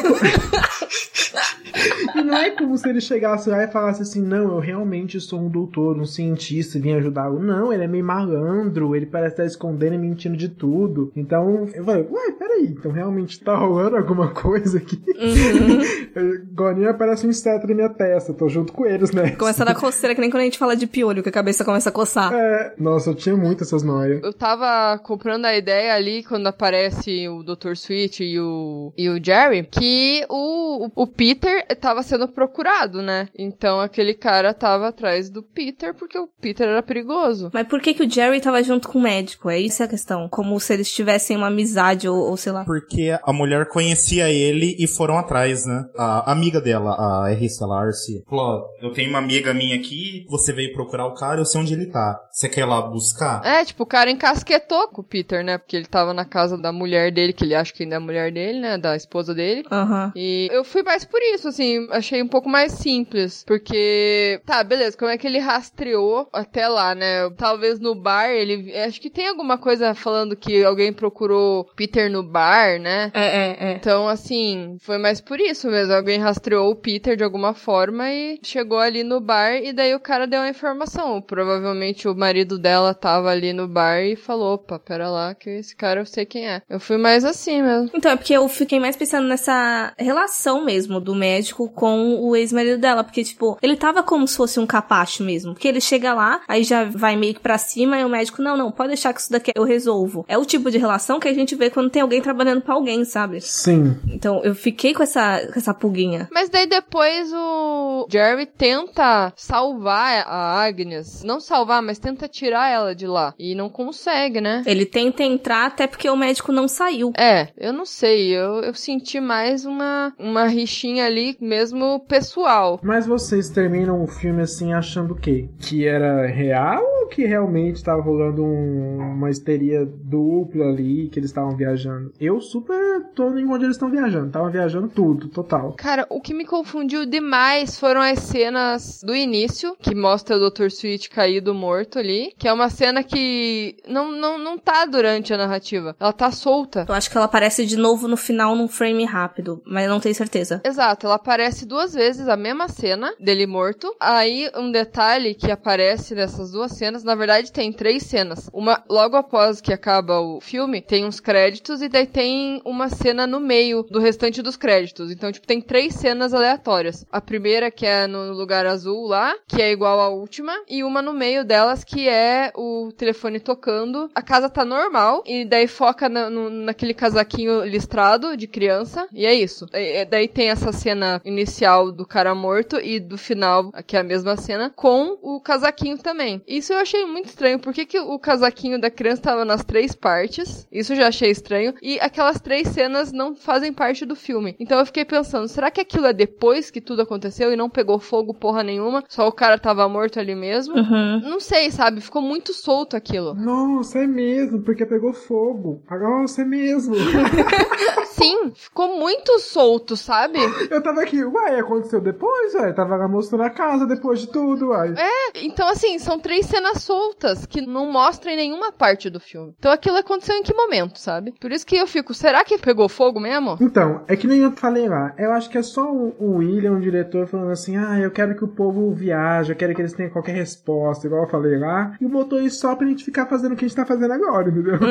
E não é como se ele chegasse lá e falasse assim, não, eu realmente sou um doutor, um cientista, e vim ajudá-lo. Não, ele é meio malandro, ele parece estar escondendo e mentindo de tudo. Então, eu falei, ué, peraí, então realmente tá rolando alguma coisa aqui? *laughs* Agora aparece um inseto na minha testa, tô junto com eles, né? Começa a dar coceira, que nem quando a gente fala de piolho, que a cabeça começa a coçar. É, nossa, eu tinha muito essas noias. Eu tava comprando a ideia ali quando aparece o Dr. Switch e o, e o Jerry, que o, o Peter tava sendo procurado, né? Então aquele cara tava atrás do Peter porque o Peter era perigoso. Mas por que que o Jerry tava junto com o médico? É isso a questão. Como se eles tivessem uma amizade ou, ou sei lá. Porque a mulher conhecia ele e foram atrás, né? A amiga dela, a Rissa Larce, falou: eu tenho uma amiga minha aqui, você veio procurar o cara, eu sei onde ele tá. Você quer ir lá buscar? É, tipo, o cara encasquetou com o Peter, né? Porque ele tava na casa da mulher dele, que ele acha que ainda é a mulher dele, né? Da esposa dele. Aham. E eu fui mais por isso, assim, achei um pouco mais simples. Porque, tá, beleza, como é que ele rastreou até lá, né? Talvez no bar ele. Acho que tem alguma coisa falando que alguém procurou Peter no bar, né? É, é, é. Então, assim, foi mais por isso mesmo. Alguém rastreou o Peter de alguma forma e chegou ali no bar e daí o cara deu a informação. Provavelmente o marido dela tava ali no bar e falou: opa, pera lá, que esse cara eu sei quem é. Eu fui mais assim mesmo. Então, é porque eu fiquei mais pensando nessa relação mesmo do médico com o ex-marido dela. Porque, tipo, ele tava como se fosse um capacho mesmo. Porque ele chega lá, aí já vai meio que pra cima, e o médico, não, não, pode deixar que isso daqui eu resolvo. É o tipo de relação que a gente vê quando tem alguém trabalhando pra alguém, sabe? Sim. Então, eu fiquei com essa, com essa pulguinha. Mas daí depois o Jerry tenta salvar a Agnes. Não salvar, mas tenta tirar ela de lá. E não consegue, né? Ele tenta entrar até porque o médico não saiu. É, eu não sei. Eu, eu senti mais uma, uma rixinha ali, mesmo pessoal. Mas vocês terminam o filme assim achando o quê? Que era real ou que realmente tava rolando um- uma histeria dupla ali, que eles estavam viajando? Eu super tô em onde eles estão viajando. Tava viajando tudo, total. Cara, o que me confundiu demais foram as cenas do início, que mostra o Dr. Sweet caído morto ali, que é uma cena que não, não, não tá durante a narrativa. Ela tá solta. Eu acho que ela aparece de novo no final num frame rápido, mas não tenho certeza. Exato, ela aparece duas vezes a mesma cena dele morto. Aí um detalhe que aparece nessas duas cenas, na verdade tem três cenas. Uma logo após que acaba o filme, tem uns créditos e daí tem uma cena no meio do restante dos créditos. Então, tipo, tem três cenas aleatórias. A primeira, que é no lugar azul lá, que é igual à última, e uma no meio delas, que é o telefone tocando. A casa tá normal, e daí foca na, no, naquele casaquinho listrado de criança, e é isso. E, daí tem essa cena inicial do cara morto e do final, que é a mesma cena, com o casaquinho também. Isso eu achei muito estranho. Por que, que o casaquinho da criança tava nas três partes? Isso eu já achei estranho. E aquelas três cenas não fazem parte do filme. Então eu fiquei pensando, será que aquilo é depois que tudo aconteceu e não pegou fogo porra nenhuma? Só o cara tava morto ali mesmo? Uhum. Não sei, sabe? Ficou muito solto aquilo. Nossa, é mesmo, porque pegou fogo. Nossa, é mesmo. *laughs* Sim, ficou muito solto, sabe? Eu tava aqui, uai, aconteceu depois, uai. Tava lá mostrando a casa depois de tudo, uai. É, então assim, são três cenas soltas que não mostram em nenhuma parte do filme. Então aquilo aconteceu em que momento, sabe? Por isso que eu fico, será que pegou fogo mesmo? Então, é que nem eu falei lá. Eu acho que é só o, William, o diretor, falando assim: ah, eu quero que o povo viaje, eu quero que eles tenham qualquer resposta, igual eu falei lá. E o motorista só pra gente ficar fazendo o que a gente tá fazendo agora, entendeu? *laughs*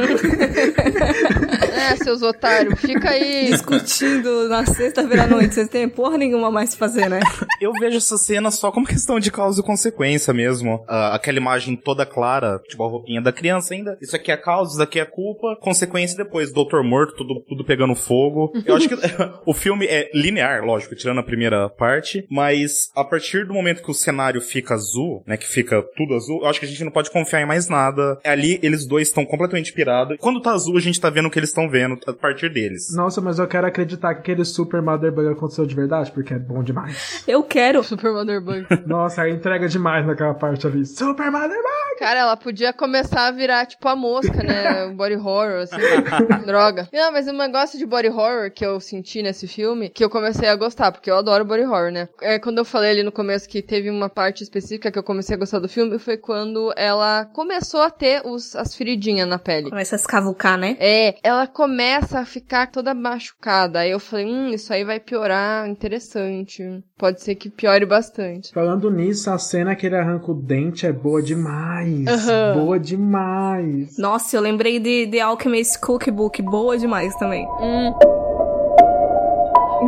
é, seus otários, fica aí. *laughs* Discutindo na sexta-feira à noite. Vocês têm porra nenhuma mais pra fazer, né? Eu vejo essa cena só como questão de causa e consequência mesmo. Ah, aquela imagem toda clara, tipo a roupinha da criança ainda. Isso aqui é causa, isso aqui é culpa, consequência depois. Doutor morto, tudo, tudo pegando fogo. Eu acho que *laughs* o filme é linear, lógico, tirando a primeira parte, mas a partir do momento que o cenário fica azul, né, que fica tudo azul, eu acho que a gente não pode confiar em mais nada. Ali, eles dois estão completamente pirados. Quando tá azul, a gente tá vendo o que eles estão vendo a partir deles. Nossa, mas eu quero acreditar que aquele Super Mother Bug aconteceu de verdade, porque é bom demais. Eu quero. *laughs* Super Mother Bug. Nossa, entrega demais naquela parte ali. Super Mother Bug! Cara, ela podia começar a virar tipo a mosca, né? *laughs* Um body horror, assim. *laughs* Droga. Não, mas um negócio de body horror que eu senti nesse filme, que eu comecei a gostar, porque eu adoro body horror, né? É, quando eu falei ali no começo que teve uma parte específica que eu comecei a gostar do filme, foi quando ela começou a ter os, as feridinhas na pele. Começa a escavucar, né? É, ela começa a ficar toda machucada. Aí eu falei, hum, isso aí vai piorar, interessante. Pode ser que piore bastante. Falando nisso, a cena que ele arranca o dente é boa demais. Aham. Boa demais. Nossa, eu lembrei de The Alchemist Cookbook. Boa demais também. Hum,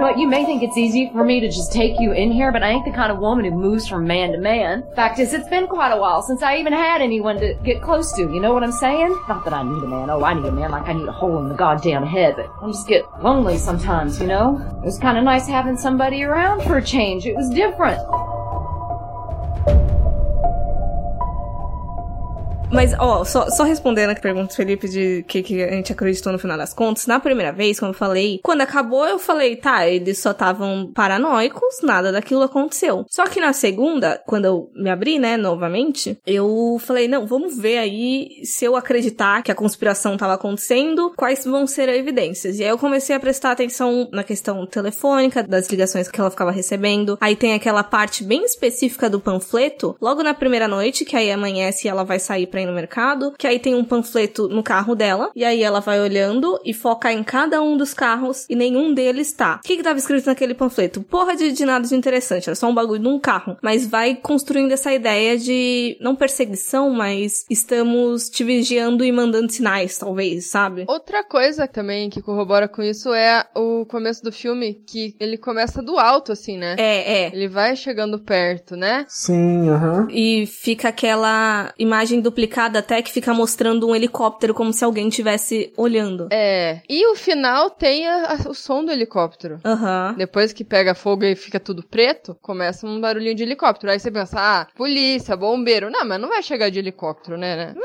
know what? You may think it's easy for me to just take you in here, but I ain't the kind of woman who moves from man to man. Fact is, it's been quite a while since I even had anyone to get close to. You know what I'm saying? Not that I need a man. Oh, I need a man like I need a hole in the goddamn head, but I just get lonely sometimes, you know? It was kind of nice having somebody around for a change. It was different. Mas, ó, só, só respondendo a pergunta do Felipe de que, que a gente acreditou no final das contas, na primeira vez, como eu falei, quando acabou, eu falei, tá, eles só estavam paranoicos, nada daquilo aconteceu. Só que na segunda, quando eu me abri, né, novamente, eu falei, não, vamos ver aí se eu acreditar que a conspiração tava acontecendo, quais vão ser as evidências. E aí eu comecei a prestar atenção na questão telefônica, das ligações que ela ficava recebendo. Aí tem aquela parte bem específica do panfleto, logo na primeira noite, que aí amanhece e ela vai sair pra ir no mercado, que aí tem um panfleto no carro dela, e aí ela vai olhando e foca em cada um dos carros e nenhum deles tá. O que que tava escrito naquele panfleto? Porra de, de nada de interessante, era só um bagulho num carro, mas vai construindo essa ideia de, não perseguição, mas estamos te vigiando e mandando sinais, talvez, sabe? Outra coisa também que corrobora com isso é o começo do filme, que ele começa do alto, assim, né? É, é. Ele vai chegando perto, né? Sim, aham. E fica aquela imagem duplicada até que fica mostrando um helicóptero como se alguém estivesse olhando. É. E o final tem a- a- o som do helicóptero. Aham. Depois que pega fogo e fica tudo preto, começa um barulhinho de helicóptero. Aí você pensa, ah, polícia, bombeiro. Não, mas não vai chegar de helicóptero, né? né?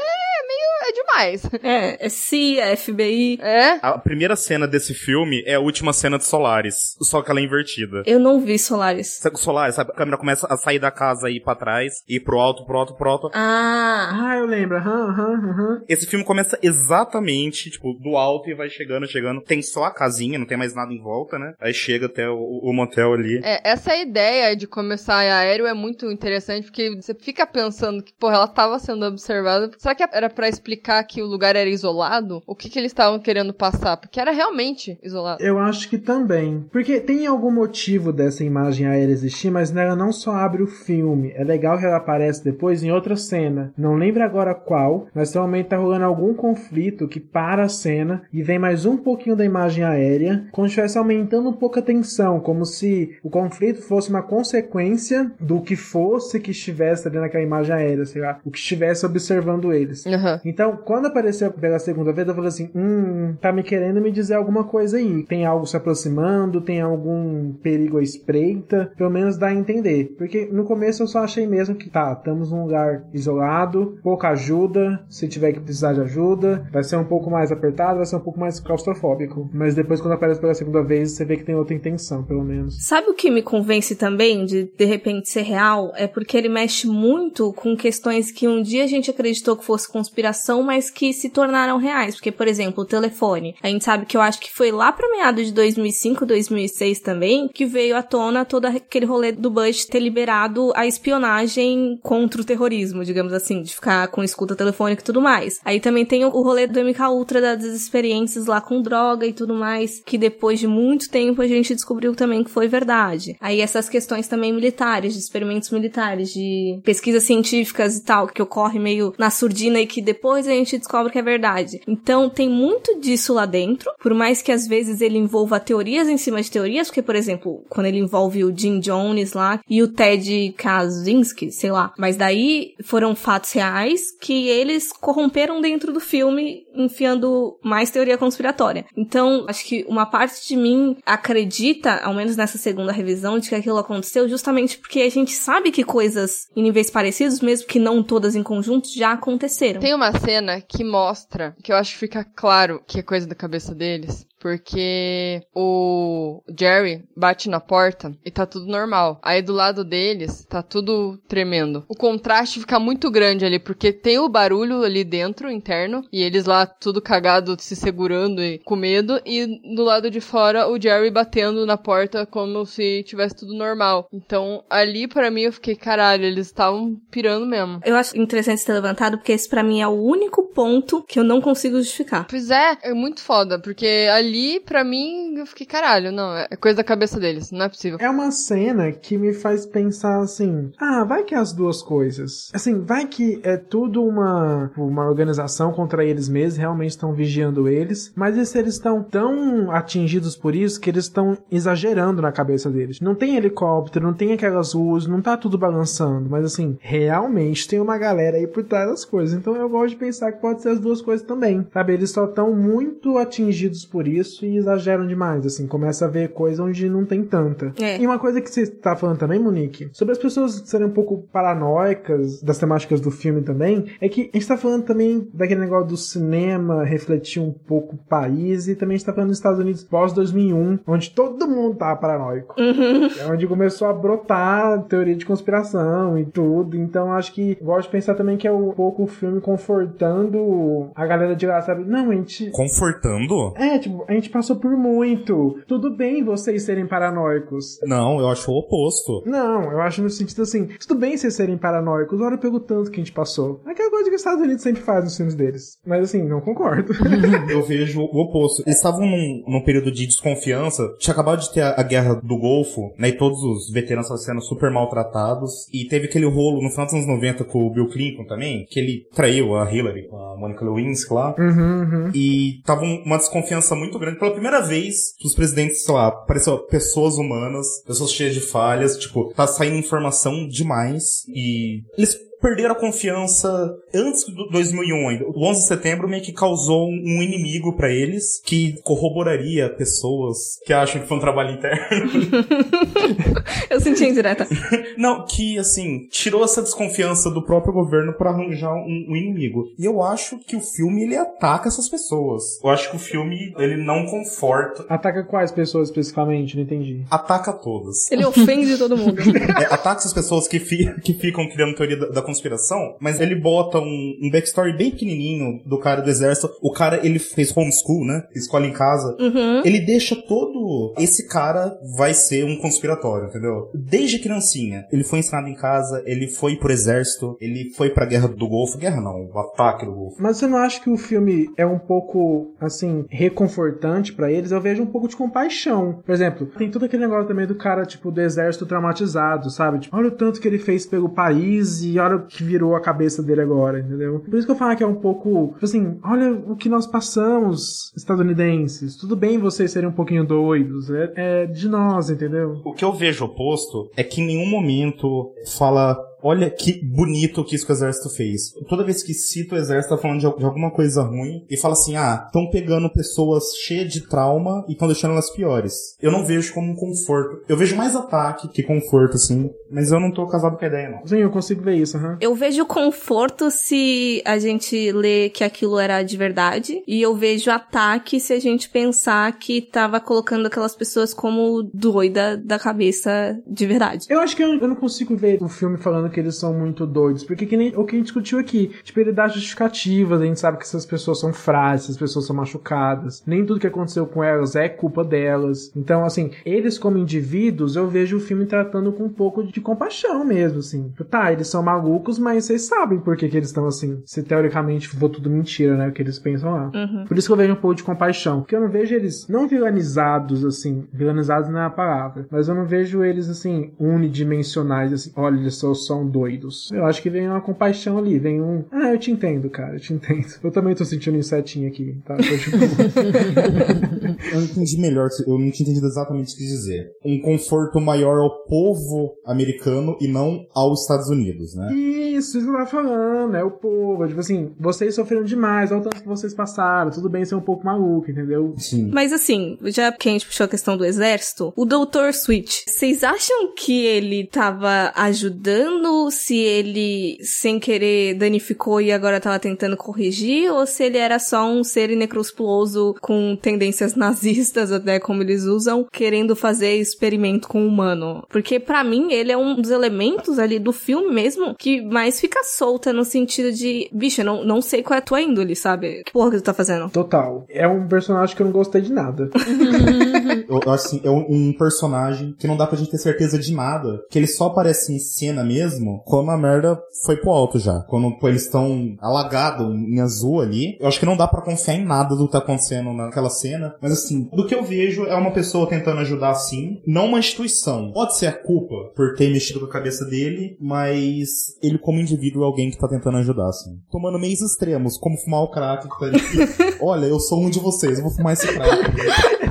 É. É demais. É, é CIA, FBI. É? A primeira cena desse filme é a última cena de Solaris, só que ela é invertida. Eu não vi Solaris. Sabe Solaris, sabe? A câmera começa a sair da casa e ir pra trás, ir pro alto, pro alto, pro alto. Ah, Ah, eu lembro. Aham, aham, aham. Esse filme começa exatamente, tipo, do alto e vai chegando, chegando. Tem só a casinha, não tem mais nada em volta, né? Aí chega até o, o motel ali. É, essa ideia de começar em aéreo é muito interessante, porque você fica pensando que, porra, ela tava sendo observada. Será que era pra explicar que o lugar era isolado, o que, que eles estavam querendo passar? Porque era realmente isolado. Eu acho que também. Porque tem algum motivo dessa imagem aérea existir, mas ela não só abre o filme. É legal que ela aparece depois em outra cena. Não lembro agora qual, mas provavelmente tá rolando algum conflito que para a cena e vem mais um pouquinho da imagem aérea, como se estivesse aumentando um pouco a tensão, como se o conflito fosse uma consequência do que fosse que estivesse ali naquela imagem aérea, sei lá, o que estivesse observando eles. Uhum. Então, quando apareceu pela segunda vez, eu falei assim: hum, tá me querendo me dizer alguma coisa aí. Tem algo se aproximando, tem algum perigo à espreita, pelo menos dá a entender. Porque no começo eu só achei mesmo que tá, estamos num lugar isolado, pouca ajuda, se tiver que precisar de ajuda, vai ser um pouco mais apertado, vai ser um pouco mais claustrofóbico. Mas depois, quando aparece pela segunda vez, você vê que tem outra intenção, pelo menos. Sabe o que me convence também de de repente ser real? É porque ele mexe muito com questões que um dia a gente acreditou que fosse conspiração, mas que se tornaram reais. Porque, por exemplo, o telefone. A gente sabe que eu acho que foi lá para meados de 2005, 2006 também, que veio à tona todo aquele rolê do Bush ter liberado a espionagem contra o terrorismo, digamos assim, de ficar com escuta telefônica e tudo mais. Aí também tem o rolê do MK Ultra das experiências lá com droga e tudo mais, que depois de muito tempo a gente descobriu também que foi verdade. Aí essas questões também militares, de experimentos militares, de pesquisas científicas e tal, que ocorre meio na surdina e que depois a gente descobre que é verdade. Então tem muito disso lá dentro, por mais que às vezes ele envolva teorias em cima de teorias, porque, por exemplo, quando ele envolve o Jim Jones lá e o Ted Kaczynski, sei lá. Mas daí foram fatos reais que eles corromperam dentro do filme, enfiando mais teoria conspiratória. Então, acho que uma parte de mim acredita, ao menos nessa segunda revisão, de que aquilo aconteceu justamente porque a gente sabe que coisas em níveis parecidos, mesmo que não todas em conjunto, já aconteceram. Tem uma cena que mostra, que eu acho que fica claro que é coisa da cabeça deles, porque o Jerry bate na porta e tá tudo normal. Aí do lado deles tá tudo tremendo. O contraste fica muito grande ali, porque tem o barulho ali dentro, interno, e eles lá tudo cagado, se segurando e com medo, e do lado de fora o Jerry batendo na porta como se tivesse tudo normal. Então ali para mim eu fiquei, caralho, eles estavam pirando mesmo. Eu acho interessante ter levantado, porque esse para mim é o único ponto que eu não consigo justificar. Pois é, é muito foda, porque ali, pra mim, eu fiquei, caralho, não, é coisa da cabeça deles, não é possível. É uma cena que me faz pensar assim: ah, vai que é as duas coisas. Assim, vai que é tudo uma, uma organização contra eles mesmos, realmente estão vigiando eles, mas se eles estão tão atingidos por isso que eles estão exagerando na cabeça deles. Não tem helicóptero, não tem aquelas luzes, não tá tudo balançando, mas assim, realmente tem uma galera aí por trás das coisas. Então eu gosto de pensar que pode ser as duas coisas também, sabe? Eles só estão muito atingidos por isso e exageram demais, assim, começa a ver coisa onde não tem tanta. É. E uma coisa que você tá falando também, Monique, sobre as pessoas serem um pouco paranoicas das temáticas do filme também, é que a gente tá falando também daquele negócio do cinema refletir um pouco o país e também a gente tá falando dos Estados Unidos pós 2001, onde todo mundo tava paranoico. É onde começou a brotar teoria de conspiração e tudo. Então acho que gosto de pensar também que é um pouco o filme confortando a galera de lá, sabe? Não, a gente. Confortando? É, tipo, a gente passou por muito. Tudo bem vocês serem paranoicos. Não, eu acho o oposto. Não, eu acho no sentido assim, tudo bem vocês serem paranoicos, olha pelo tanto que a gente passou. Aquela coisa que os Estados Unidos sempre faz nos filmes deles. Mas assim, não concordo. *laughs* Eu vejo o oposto. Eles estavam num, num período de desconfiança. Tinha acabado de ter a, a guerra do Golfo, né? E todos os veteranos estavam sendo super maltratados. E teve aquele rolo no final dos anos 90 com o Bill Clinton também, que ele traiu a Hillary, a Monica Lewinsky lá. uhum, uhum. E tava um- uma desconfiança muito grande. Pela primeira vez, os presidentes, sei lá, pareceu pessoas humanas, pessoas cheias de falhas, tipo, tá saindo informação demais e eles perderam a confiança antes do 2001 ainda. O 11 de setembro meio que causou um inimigo pra eles que corroboraria pessoas que acham que foi um trabalho interno. *laughs* Eu senti indireta. *laughs* Não, que assim, tirou essa desconfiança do próprio governo pra arranjar um, um inimigo. E eu acho que o filme ele ataca essas pessoas. Eu acho que o filme ele não conforta, Ataca quais pessoas especificamente? Não entendi. ataca todas. Ele ofende todo mundo. *laughs* É, ataca essas pessoas que, fi- que ficam criando teoria da, da conspiração, mas ele bota um, um backstory bem pequenininho do cara do exército. O cara, ele fez homeschool, né? Escola em casa. Uhum. Ele deixa todo. Esse cara vai ser um conspiratório, entendeu? Desde criancinha, ele foi ensinado em casa, ele foi pro exército, ele foi pra guerra do Golfo. Guerra não, o ataque do Golfo. Mas você não acha que o filme é um pouco, assim, reconfortante para eles? Eu vejo um pouco de compaixão. Por exemplo, tem todo aquele negócio também do cara, tipo, do exército traumatizado, sabe? Tipo, olha o tanto que ele fez pelo país e olha que virou a cabeça dele agora, entendeu? Por isso que eu falo que é um pouco, tipo assim, olha o que nós passamos, estadunidenses. Tudo bem vocês serem um pouquinho doidos, é, é de nós, entendeu? O que eu vejo oposto é que em nenhum momento fala olha que bonito que isso que o exército fez. Toda vez que cita o exército, tá falando de, de alguma coisa ruim e fala assim: ah, estão pegando pessoas cheias de trauma e estão deixando elas piores. Eu não vejo como um conforto. Eu vejo mais ataque que conforto, assim, mas eu não tô casado com a ideia, não. Sim, eu consigo ver isso, aham. Uhum. Eu vejo conforto se a gente lê que aquilo era de verdade, e eu vejo ataque se a gente pensar que tava colocando aquelas pessoas como doida da cabeça de verdade. Eu acho que eu, eu não consigo ver o filme falando que eles são muito doidos. Porque que nem o que a gente discutiu aqui. Tipo, ele dá justificativas, a gente sabe que essas pessoas são frágeis, essas pessoas são machucadas. Nem tudo que aconteceu com elas é culpa delas. Então, assim, eles como indivíduos, eu vejo o filme tratando com um pouco de compaixão mesmo, assim. Tipo, tá, eles são malucos, mas vocês sabem por que, que eles estão assim. Se teoricamente for tudo mentira, né? O que eles pensam lá. Uhum. Por isso que eu vejo um pouco de compaixão. Porque eu não vejo eles não vilanizados, assim. Vilanizados não é a palavra. Mas eu não vejo eles, assim, unidimensionais, assim. Olha, eles só são doidos. Eu acho que vem uma compaixão ali, vem um. Ah, eu te entendo, cara, eu te entendo. *laughs* Eu também tô sentindo um insetinho aqui, tá? Tipo... *laughs* eu entendi melhor, eu não tinha entendido exatamente o que dizer. Um conforto maior ao povo americano e não aos Estados Unidos, né? Isso, isso que eu tava falando, é o povo. Tipo assim, vocês sofreram demais, olha o tanto que vocês passaram, tudo bem ser um pouco maluco, entendeu? Sim. Mas assim, já que a gente puxou a questão do exército, o Dr. Switch, vocês acham que ele tava ajudando se ele, sem querer, danificou e agora tava tentando corrigir, ou se ele era só um ser necrospuloso com tendências *laughs* nazistas, até como eles usam, querendo fazer experimento com o humano. Porque para mim ele é um dos elementos ali do filme mesmo que mais fica solta no sentido de, bicho, eu não, não sei qual é a tua índole, sabe? Que porra que tu tá fazendo? Total. É um personagem que eu não gostei de nada. *laughs* eu assim, é um, um personagem que não dá pra gente ter certeza de nada. Que ele só aparece em cena mesmo quando a merda foi pro alto já. Quando pô, eles estão alagados em azul ali, eu acho que não dá para confiar em nada do que tá acontecendo naquela cena. Mas assim, do que eu vejo é uma pessoa tentando ajudar sim, não uma instituição. Pode ser a culpa por ter mexido com a cabeça dele, mas ele como indivíduo é alguém que tá tentando ajudar, assim. Tomando meios extremos, como fumar o crack. Tá *laughs* Olha, eu sou um de vocês, eu vou fumar esse crack.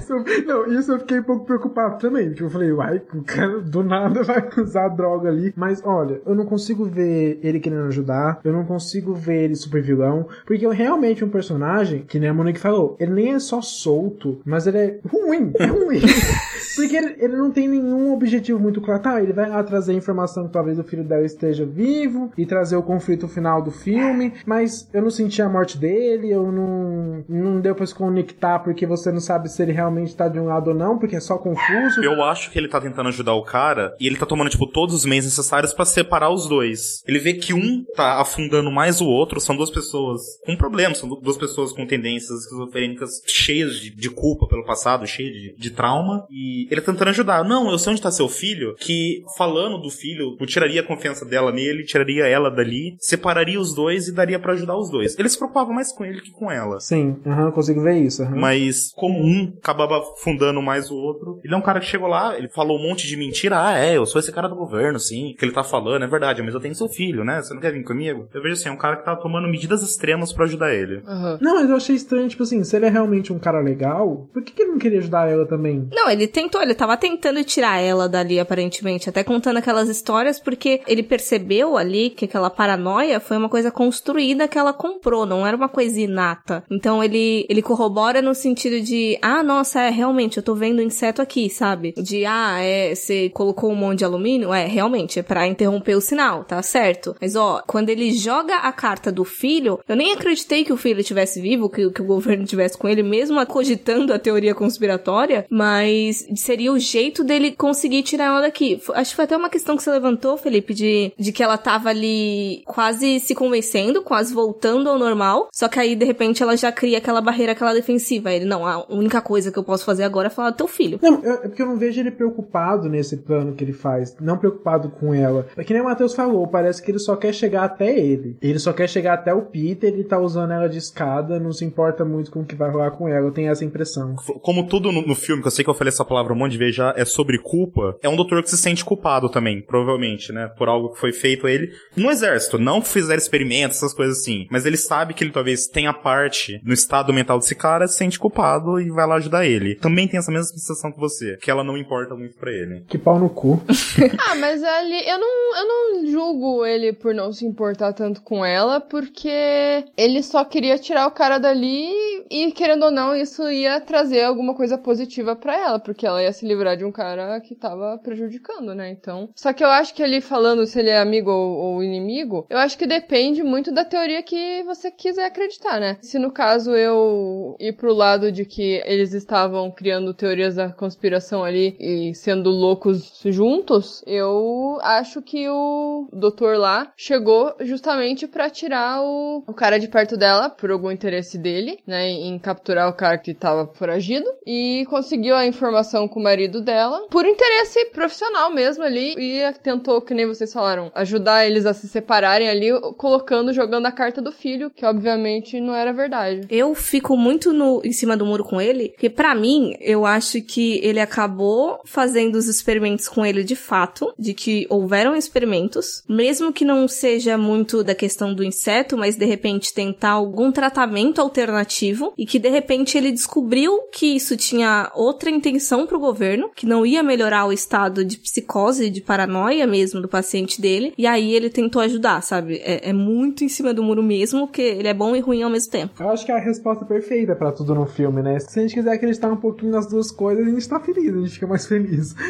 *laughs* não, isso eu fiquei um pouco preocupado também, porque eu falei, uai, o cara do nada *laughs* vai usar droga ali. Mas olha, eu não consigo ver ele querendo ajudar, eu não consigo ver ele super vilão, porque é realmente um personagem, que nem a Monique falou, ele nem é só solto, mas ele é ruim, é ruim. *laughs* Porque ele, ele, não tem nenhum objetivo muito claro. Tá, ele vai lá trazer informação que talvez o filho dela esteja vivo e trazer o conflito final do filme, mas eu não senti a morte dele, eu não, não deu pra se conectar porque você não sabe se ele realmente tá de um lado ou não, porque é só confuso. Eu acho que ele tá tentando ajudar o cara e ele tá tomando, tipo, todos os meios necessários para separar os dois. Ele vê que um tá afundando mais o outro, são duas pessoas com problemas, são duas pessoas com tendências esquizofrênicas cheias de, de culpa pelo passado, cheias de, de trauma, e ele tá tentando ajudar. Não, eu sei onde tá seu filho, que falando do filho, eu tiraria a confiança dela nele, tiraria ela dali, separaria os dois e daria para ajudar os dois. Ele se preocupava mais com ele que com ela. Sim, uhum, consigo ver isso. Uhum. Mas como um acabava fundando mais o outro, ele é um cara que chegou lá, ele falou um monte de mentira. Ah, é, eu sou esse cara do governo, sim. O que ele tá falando é verdade, mas eu tenho seu filho, né? Você não quer vir comigo? Eu vejo assim, é um cara que tá tomando medidas extremas para ajudar ele. Uhum. Não, mas eu achei estranho, tipo assim, se ele é realmente um cara legal, por que, que ele não queria ajudar ela também? Não, ele tentou ele tava tentando tirar ela dali, aparentemente, até contando aquelas histórias, porque ele percebeu ali que aquela paranoia foi uma coisa construída que ela comprou, não era uma coisa inata. Então ele, ele corrobora no sentido de, ah, nossa, é, realmente, eu tô vendo inseto aqui, sabe? De, ah, é, você colocou um monte de alumínio? É, realmente, é pra interromper o sinal, tá certo. Mas, ó, quando ele joga a carta do filho, eu nem acreditei que o filho estivesse vivo, que, que o governo estivesse com ele, mesmo cogitando a teoria conspiratória, mas seria o jeito dele conseguir tirar ela daqui. Acho que foi até uma questão que você levantou, Felipe, de, de que ela tava ali quase se convencendo, quase voltando ao normal, só que aí, de repente, ela já cria aquela barreira, aquela defensiva. Ele, não, a única coisa que eu posso fazer agora é falar do teu filho. Não, é porque eu não vejo ele preocupado nesse plano que ele faz, não preocupado com ela. É que nem o Matheus falou, parece que ele só quer chegar até ele. Ele só quer chegar até o Peter, ele tá usando ela de escada, não se importa muito com o que vai rolar com ela. Eu tenho essa impressão. Como tudo no, no filme, que eu sei que eu falei essa palavra um monte de vezes já, é sobre culpa, é um doutor que se sente culpado também, provavelmente, né? Por algo que foi feito a ele no exército. Não fizer experimentos, essas coisas assim. Mas ele sabe que ele talvez tenha parte no estado mental desse cara, se sente culpado e vai lá ajudar ele. Também tem essa mesma sensação que você, que ela não importa muito para ele. Que pau no cu. *laughs* ah, mas ali, eu não, eu não julgo ele por não se importar tanto com ela, porque ele só queria tirar o cara dali e, querendo ou não, isso ia trazer alguma coisa positiva para ela, porque ela ia se livrar de um cara que tava prejudicando, né? Então. Só que eu acho que ele falando se ele é amigo ou, ou inimigo, eu acho que depende muito da teoria que você quiser acreditar, né? Se no caso eu ir pro lado de que eles estavam criando teorias da conspiração ali e sendo loucos juntos, eu acho que o doutor lá chegou justamente para tirar o, o cara de perto dela por algum interesse dele, né? Em capturar o cara que tava foragido e conseguiu a informação com o marido dela por interesse profissional mesmo ali e tentou, que nem vocês falaram, ajudar eles a se separarem ali, colocando, jogando a carta do filho, que obviamente não era verdade. Eu fico muito no, em cima do muro com ele, porque para mim, eu acho que ele acabou fazendo os experimentos com ele de fato, de que houveram experimentos, mesmo que não seja muito da questão do inseto, mas de repente tentar algum tratamento alternativo e que de repente ele descobriu que isso tinha outra intenção pro governo, que não ia melhorar o estado de psicose, de paranoia mesmo do paciente dele, e aí ele tentou ajudar, sabe? É, é muito em cima do muro mesmo, porque ele é bom e ruim ao mesmo tempo. Eu acho que é a resposta perfeita para tudo no filme, né? Se a gente quiser acreditar um pouquinho nas duas coisas, a gente tá feliz, a gente fica mais feliz. *laughs*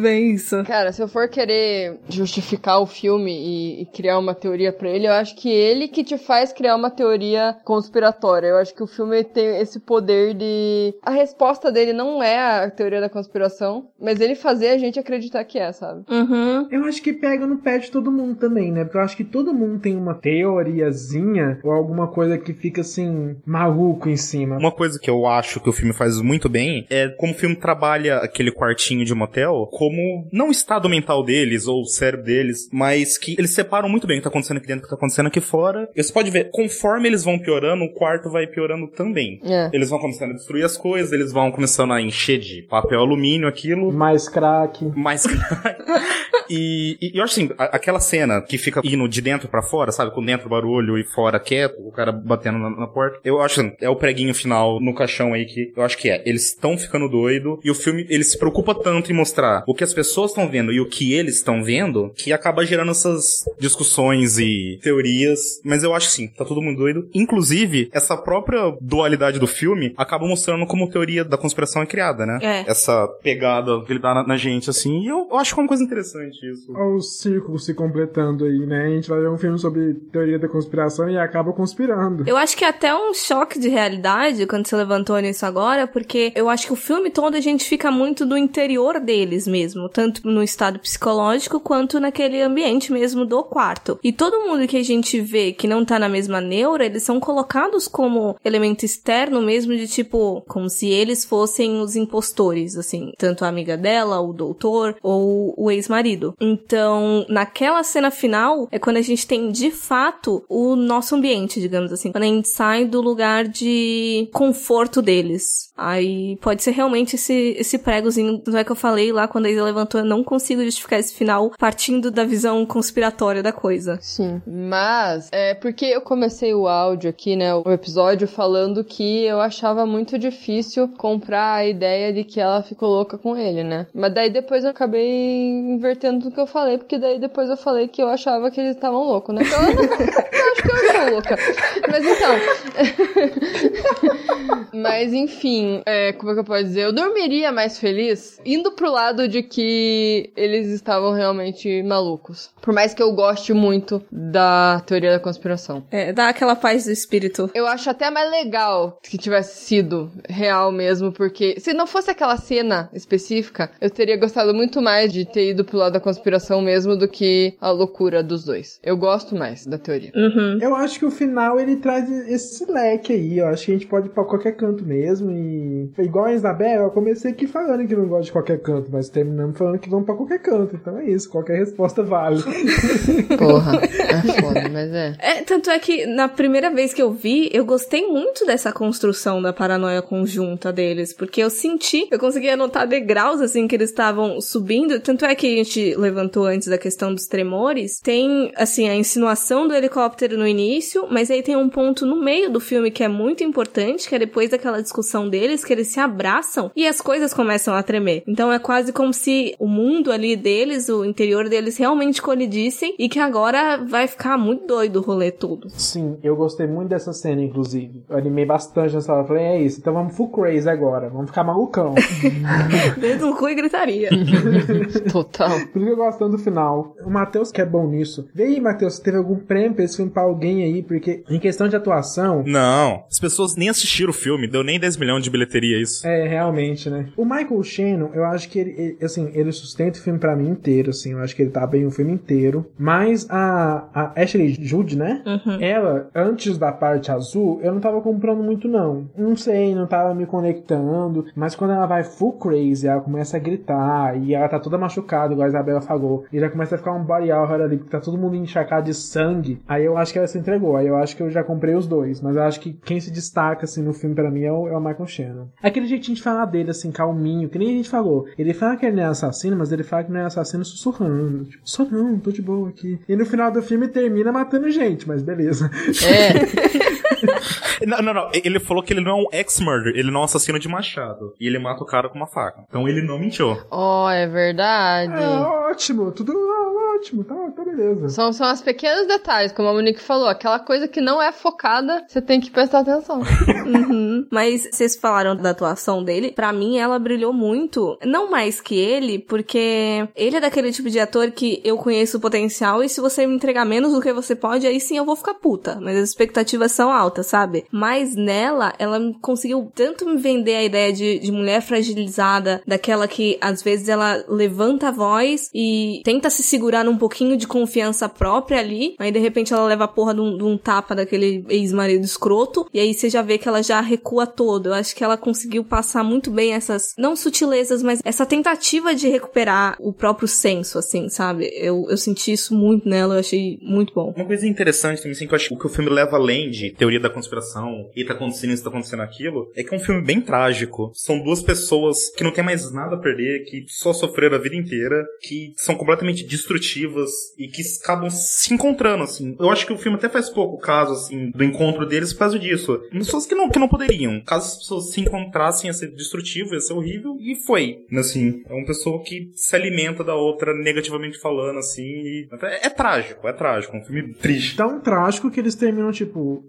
Bem isso. Cara, se eu for querer justificar o filme e, e criar uma teoria para ele, eu acho que ele que te faz criar uma teoria conspiratória. Eu acho que o filme tem esse poder de. A resposta dele não é a teoria da conspiração, mas ele fazer a gente acreditar que é, sabe? Uhum. Eu acho que pega no pé de todo mundo também, né? Porque eu acho que todo mundo tem uma teoriazinha ou alguma coisa que fica assim, maluco em cima. Uma coisa que eu acho que o filme faz muito bem é como o filme trabalha aquele quartinho de motel como não o estado mental deles ou o cérebro deles, mas que eles separam muito bem o que tá acontecendo aqui dentro e o que tá acontecendo aqui fora. Você pode ver, conforme eles vão piorando, o quarto vai piorando também. É. Eles vão começando a destruir as coisas, eles vão começando a encher de papel alumínio aquilo. Mais crack. Mais crack. *laughs* E, e, eu acho assim, aquela cena que fica indo de dentro para fora, sabe? Com dentro barulho e fora quieto, o cara batendo na, na porta. Eu acho assim, é o preguinho final no caixão aí que eu acho que é. Eles estão ficando doido e o filme, ele se preocupa tanto em mostrar o que as pessoas estão vendo e o que eles estão vendo, que acaba gerando essas discussões e teorias. Mas eu acho sim, tá todo mundo doido. Inclusive, essa própria dualidade do filme acaba mostrando como teoria da conspiração é criada, né? É. Essa pegada que ele dá na, na gente, assim. E eu, eu acho que é uma coisa interessante isso. Olha o círculo se completando aí, né? A gente vai ver um filme sobre teoria da conspiração e acaba conspirando. Eu acho que é até um choque de realidade quando você levantou nisso agora, porque eu acho que o filme todo a gente fica muito do interior deles mesmo, tanto no estado psicológico quanto naquele ambiente mesmo do quarto. E todo mundo que a gente vê que não tá na mesma neura, eles são colocados como elemento externo mesmo de tipo, como se eles fossem os impostores, assim, tanto a amiga dela, o doutor ou o ex-marido. Então, naquela cena final é quando a gente tem de fato o nosso ambiente, digamos assim, quando a gente sai do lugar de conforto deles. Aí pode ser realmente esse, esse pregozinho, não é que eu falei lá quando a Isa levantou, eu não consigo justificar esse final partindo da visão conspiratória da coisa. Sim, mas é porque eu comecei o áudio aqui, né, o episódio falando que eu achava muito difícil comprar a ideia de que ela ficou louca com ele, né? Mas daí depois eu acabei invertendo tudo que eu falei, porque daí depois eu falei que eu achava que eles estavam loucos, né? Então eu, não, *laughs* eu acho que eu sou louca. Mas então. *laughs* Mas Mas enfim, é, como é que eu posso dizer? Eu dormiria mais feliz indo pro lado de que eles estavam realmente malucos. Por mais que eu goste muito da teoria da conspiração. É, dá aquela paz do espírito. Eu acho até mais legal que tivesse sido real mesmo, porque se não fosse aquela cena específica, eu teria gostado muito mais de ter ido pro lado da conspiração mesmo do que a loucura dos dois. Eu gosto mais da teoria. Uhum. Eu acho que o final ele traz esse leque aí. Eu acho que a gente pode ir pra qualquer canto mesmo. E igual a Isabela, eu comecei aqui falando que não gosto de qualquer canto, mas terminamos falando que vamos pra qualquer canto. Então é isso, qualquer resposta vale. *laughs* Porra, é foda, mas é. É, tanto é que na primeira vez que eu vi, eu gostei muito dessa construção da paranoia conjunta deles, porque eu senti, eu conseguia notar degraus assim que eles estavam subindo, tanto é que a gente levantou antes da questão dos tremores, tem assim a insinuação do helicóptero no início, mas aí tem um ponto no meio do filme que é muito importante, que é depois daquela discussão deles que eles se abraçam e as coisas começam a tremer. Então é quase como se o mundo ali deles, o interior deles realmente colidissem e que agora vai ficar muito doido o rolê todo. Sim, eu gostei muito dessa cena, inclusive. Eu animei bastante nessa hora. Falei, é isso, então vamos full crazy agora. Vamos ficar malucão. *laughs* Dedo no cu e gritaria. *laughs* Total. Por isso que eu gosto tanto do final. O Matheus que é bom nisso. Vê aí, Matheus, se teve algum prêmio pra esse filme pra alguém aí, porque em questão de atuação. Não, as pessoas nem assistiram o filme, deu nem 10 milhões de bilheteria isso. É, realmente, né? O Michael Shannon, eu acho que ele, ele, assim, ele sustenta o filme pra mim inteiro, assim. Eu acho que ele tá bem o filme inteiro. Mas a, a Ashley Judd, né? Uhum. Ela, antes da parte azul, eu não tava comprando muito, não. Não sei, não tava me conectando. Mas quando ela vai full crazy, ela começa a gritar e ela tá toda machucada, igual a Isabela falou. E já começa a ficar um body horror ali, porque tá todo mundo encharcado de sangue. Aí eu acho que ela se entregou. Aí eu acho que eu já comprei os dois. Mas eu acho que quem se destaca, assim, no filme pra mim é o, é o Michael Shannon. Aquele jeitinho de falar dele, assim, calminho, que nem a gente falou. Ele fala que ele não é assassino, mas ele fala que não é assassino sussurrando. Tipo, só não, tô de boa aqui. E no final do filme termina matando gente, mas beleza. É. *laughs* *laughs* Não, não, não. Ele falou que ele não é um ex-murder, ele não é um assassino de machado. E ele mata o cara com uma faca. Então ele não mentiu. Oh, é verdade. É ótimo, tudo ótimo, tá, tá beleza. São, são os pequenos detalhes, como a Monique falou. Aquela coisa que não é focada, você tem que prestar atenção. *laughs* Uhum. Mas vocês falaram da atuação dele. Pra mim, ela brilhou muito. Não mais que ele, porque ele é daquele tipo de ator que eu conheço o potencial e se você me entregar menos do que você pode, aí sim eu vou ficar puta. Mas as expectativas são altas, sabe? Mas nela, ela conseguiu tanto me vender a ideia de, de mulher fragilizada, daquela que às vezes ela levanta a voz e tenta se segurar num pouquinho de confiança própria ali, aí de repente ela leva a porra de um, de um tapa daquele ex-marido escroto, e aí você já vê que ela já recua todo. Eu acho que ela conseguiu passar muito bem essas, não sutilezas, mas essa tentativa de recuperar o próprio senso, assim, sabe? Eu, eu senti isso muito nela, eu achei muito bom. Uma coisa interessante também, assim, que eu acho que o filme leva além de teoria da conspiração e tá acontecendo isso, tá acontecendo aquilo, é que é um filme bem trágico. São duas pessoas que não tem mais nada a perder, que só sofreram a vida inteira, que são completamente destrutivas e que acabam se encontrando, assim. Eu acho que o filme até faz pouco caso, assim, do encontro deles por causa disso. Pessoas que não, que não poderiam. Caso as pessoas se encontrassem, ia ser destrutivo, ia ser horrível, e foi. Assim, é uma pessoa que se alimenta da outra negativamente falando, assim, e... É, é trágico, é trágico. É um filme triste. Tão trágico que eles terminam, tipo,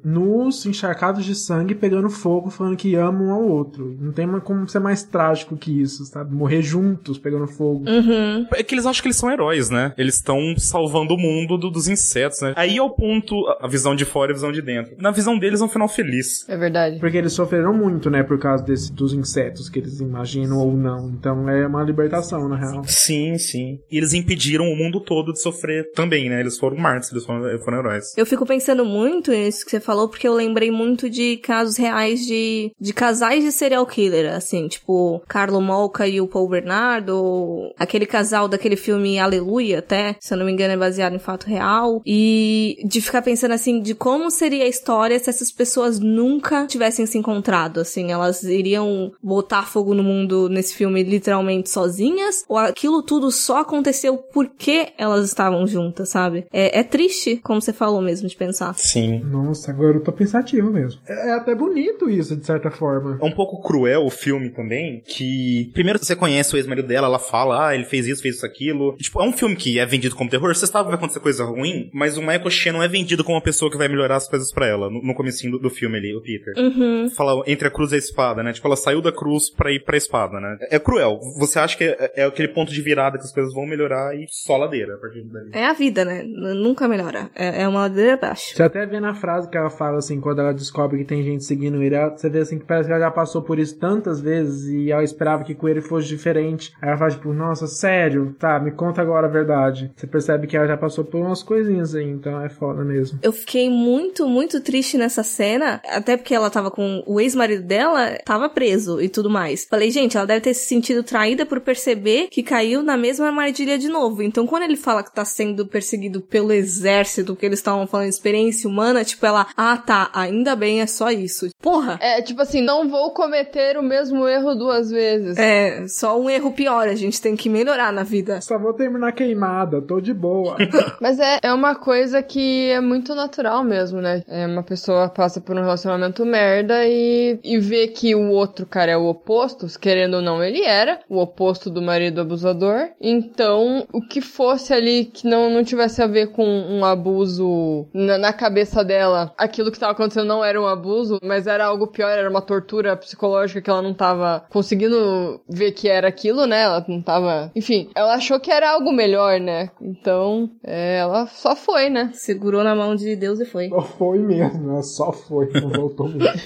nus, encharcados de sangue, pegando fogo, falando que amam um ao outro. Não tem como ser mais trágico que isso, sabe? Morrer juntos, pegando fogo. Uhum. É que eles acham que eles são heróis, né? Eles estão salvando o mundo do- dos insetos, né? Aí é o ponto, a- visão de fora e a visão de dentro. Na visão deles é um final feliz. É verdade. Porque eles sofreram muito, né? Por causa desse, dos insetos que eles imaginam ou não. Então é uma libertação, na real. Sim, sim. E eles impediram o mundo todo de sofrer também, né? Eles foram mártires, eles foram, foram heróis. Eu fico pensando muito nisso que você falou, porque eu lembrei muito de casos reais de, de casais de serial killer, assim, tipo, Carlo Molca e o Paul Bernardo, aquele casal daquele filme Aleluia, até, se eu não me engano, é baseado em fato real, e de ficar pensando, assim, de como seria a história se essas pessoas nunca tivessem se encontrado, assim, elas iriam botar fogo no mundo nesse filme literalmente sozinhas, ou aquilo tudo só aconteceu porque elas estavam juntas, sabe? É, é triste, como você falou mesmo, de pensar. Sim. Nossa, agora eu tô pensativo mesmo. É, é até bonito isso, de certa forma. É um pouco cruel o filme também, que primeiro você conhece o ex-marido dela, ela fala, ah, ele fez isso, fez isso, aquilo. E, tipo, é um filme que é vendido como terror, você sabe que vai acontecer coisa ruim, mas o Michael Shea não é vendido como uma pessoa que vai melhorar as coisas para ela, no, no comecinho do, do, filme ali, o Peter. Uhum. Fala entre a cruz e a espada, né? Tipo, ela saiu da cruz pra ir pra espada, né? É, é cruel. Você acha que é, é, aquele ponto de virada que as coisas vão melhorar e só ladeira a partir dali. É a vida, né? Nunca melhora. É, é uma ladeira abaixo. Você até vê na frase que ela fala, assim, quando ela descobre que tem gente seguindo ele, você vê assim que parece que ela já passou por isso tantas vezes e ela esperava que com ele fosse diferente. Aí ela fala, tipo, nossa, sério? Tá, me conta agora a verdade. Você percebe que ela já passou por umas coisinhas aí, então é foda mesmo. Eu fiquei muito, muito triste nessa cena, até porque ela tava com o ex-marido dela, tava preso e tudo mais. Falei, gente, ela deve ter se sentido traída por perceber que caiu na mesma armadilha de novo. Então, quando ele fala que tá sendo perseguido pelo exército, que eles estavam falando experiência humana, tipo, ela, ah, tá, ainda bem, é só isso. Porra! É, tipo assim, não vou cometer o mesmo erro duas vezes. É, só um erro pior, a gente tem que melhorar na vida. Só vou terminar queimada, tô de boa. *laughs* Mas é, é uma coisa que é muito natural mesmo, né? É uma pessoa passa por um relacionamento merda e, e vê que o outro cara é o oposto, querendo ou não, ele era o oposto do marido abusador. Então, o que fosse ali que não, não tivesse a ver com um abuso na, na cabeça dela, aquilo que estava acontecendo não era um abuso, mas era algo pior, era uma tortura psicológica que ela não tava conseguindo ver que era aquilo, né? Ela não tava. Enfim, ela achou que era algo melhor, né? Então, é, ela só foi, né? Segurou na mão de Deus e foi. Só foi mesmo, ela só foi, não voltou mesmo. *laughs*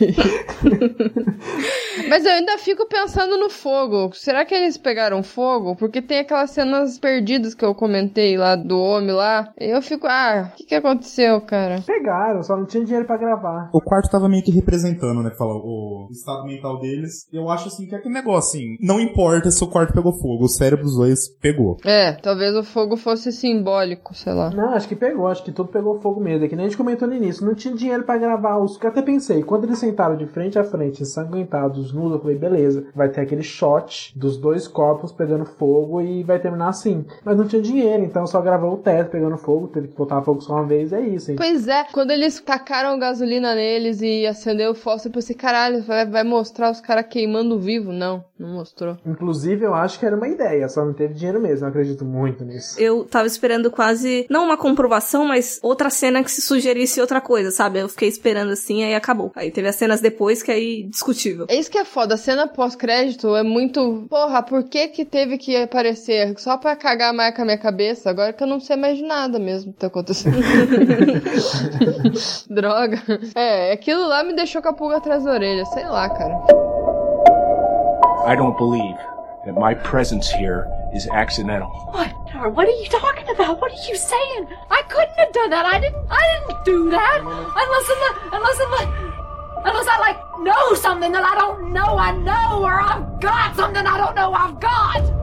Mas eu ainda fico pensando no fogo. Será que eles pegaram fogo? Porque tem aquelas cenas perdidas que eu comentei lá do homem lá. E eu fico, ah, o que, que aconteceu, cara? Pegaram, só não tinha dinheiro para gravar. O quarto tava meio que representando, né? Fala o estado mental deles. Eu acho assim que é aquele negócio assim. Não importa se o quarto pegou fogo, o cérebro dos dois pegou. É, talvez o fogo fosse simbólico, sei lá. Não, acho que pegou, acho que tudo pegou fogo mesmo. É que nem a gente comentou no início, não tinha dinheiro para gravar os. Que eu até pensei, quando eles sentaram de frente a frente, ensanguentados, nus, eu falei, beleza, vai ter aquele shot dos dois corpos pegando fogo e vai terminar assim. Mas não tinha dinheiro, então só gravou o teto pegando fogo, teve que botar fogo só uma vez, é isso. Hein? Pois é, quando eles tacaram gasolina neles e acendeu o fósforo, eu pensei, caralho, vai mostrar os caras queimando vivo. Não, não mostrou. Inclusive, eu acho que era uma ideia, só não teve dinheiro mesmo, eu acredito muito nisso. Eu tava esperando quase, não uma comprovação, mas outra cena que se sugerisse outra coisa, sabe? Eu fiquei esperando assim, aí acabou. Aí teve as cenas depois que aí discutível. É isso que é foda, a cena pós-crédito é muito, porra, por que que teve que aparecer? Só pra cagar mais com a minha cabeça, agora que eu não sei mais de nada mesmo que tá acontecendo. *laughs* *laughs* Droga. É, aquilo lá me deixou com a pulga atrás da orelha, sei lá, cara. I don't believe that my presence here is accidental. What? What are you talking about? What are you saying? I couldn't have done that. I didn't. I didn't do that. Unless, unless, unless, unless I like know something that I don't know I know, or I've got something I don't know I've got.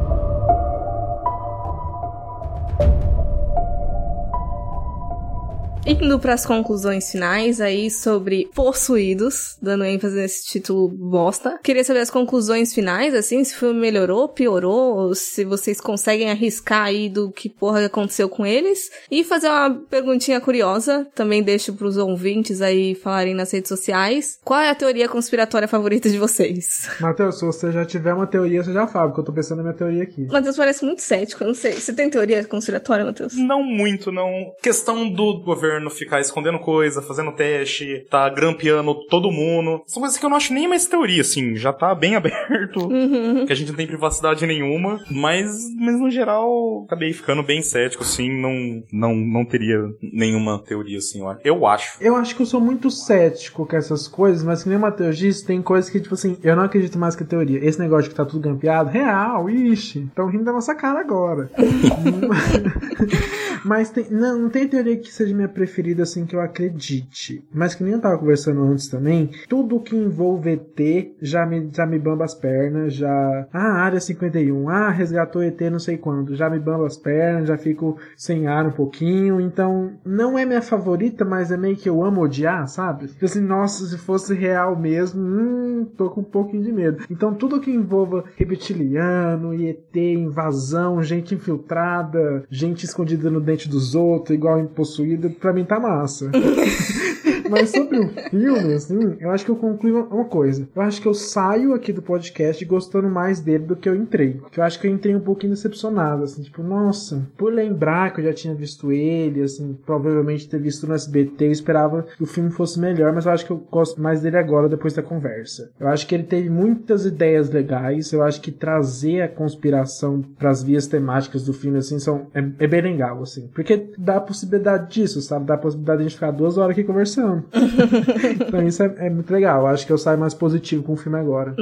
Indo para as conclusões finais aí sobre Possuídos, dando ênfase nesse título bosta. Queria saber as conclusões finais, assim, se o filme melhorou, piorou, se vocês conseguem arriscar aí do que porra aconteceu com eles. E fazer uma perguntinha curiosa, também deixo pros ouvintes aí falarem nas redes sociais. Qual é a teoria conspiratória favorita de vocês? Matheus, se você já tiver uma teoria, você já fala, porque eu tô pensando na minha teoria aqui. Matheus parece muito cético, eu não sei. Você tem teoria conspiratória, Matheus? Não muito, não. Questão do governo ficar escondendo coisa, fazendo teste, tá grampeando todo mundo. São coisas que eu não acho nem mais teoria, assim, já tá bem *laughs* aberto, Uhum. que a gente não tem privacidade nenhuma, mas, mas no geral, acabei ficando bem cético, assim, não, não, não teria nenhuma teoria, assim, eu acho. Eu acho. Eu acho que eu sou muito cético com essas coisas, mas que nem o Matheus disse, tem coisas que, tipo assim, eu não acredito mais que teoria. Esse negócio de que tá tudo grampeado, real, ixi, estão rindo da nossa cara agora. *laughs* *laughs* mas tem, não, não tem teoria que seja minha preferida, assim, que eu acredite. Mas que nem eu tava conversando antes também, tudo que envolve ET já me, já me bamba as pernas, já... Ah, Área 51, ah, resgatou ET não sei quando, já me bamba as pernas, já fico sem ar um pouquinho, então não é minha favorita, mas é meio que eu amo odiar, sabe? Tipo assim, nossa, se fosse real mesmo, hum, tô com um pouquinho de medo. Então tudo que envolva reptiliano, ET, invasão, gente infiltrada, gente escondida no dente dos outros, igual possuída, pra mim tá massa. *laughs* Mas sobre o filme, assim, eu acho que eu concluí uma- coisa. Eu acho que eu saio aqui do podcast gostando mais dele do que eu entrei. Porque eu acho que eu entrei um pouquinho decepcionado, assim, tipo, nossa, por lembrar que eu já tinha visto ele, assim, provavelmente ter visto no SBT, eu esperava que o filme fosse melhor, mas eu acho que eu gosto mais dele agora, depois da conversa. Eu acho que ele teve muitas ideias legais, eu acho que trazer a conspiração pras vias temáticas do filme, assim, são, é, é bem legal, assim. Porque dá a possibilidade disso, sabe? Dá a possibilidade de a gente ficar duas horas aqui conversando. *laughs* então isso é, é muito legal. Eu acho que eu saio mais positivo com o filme agora.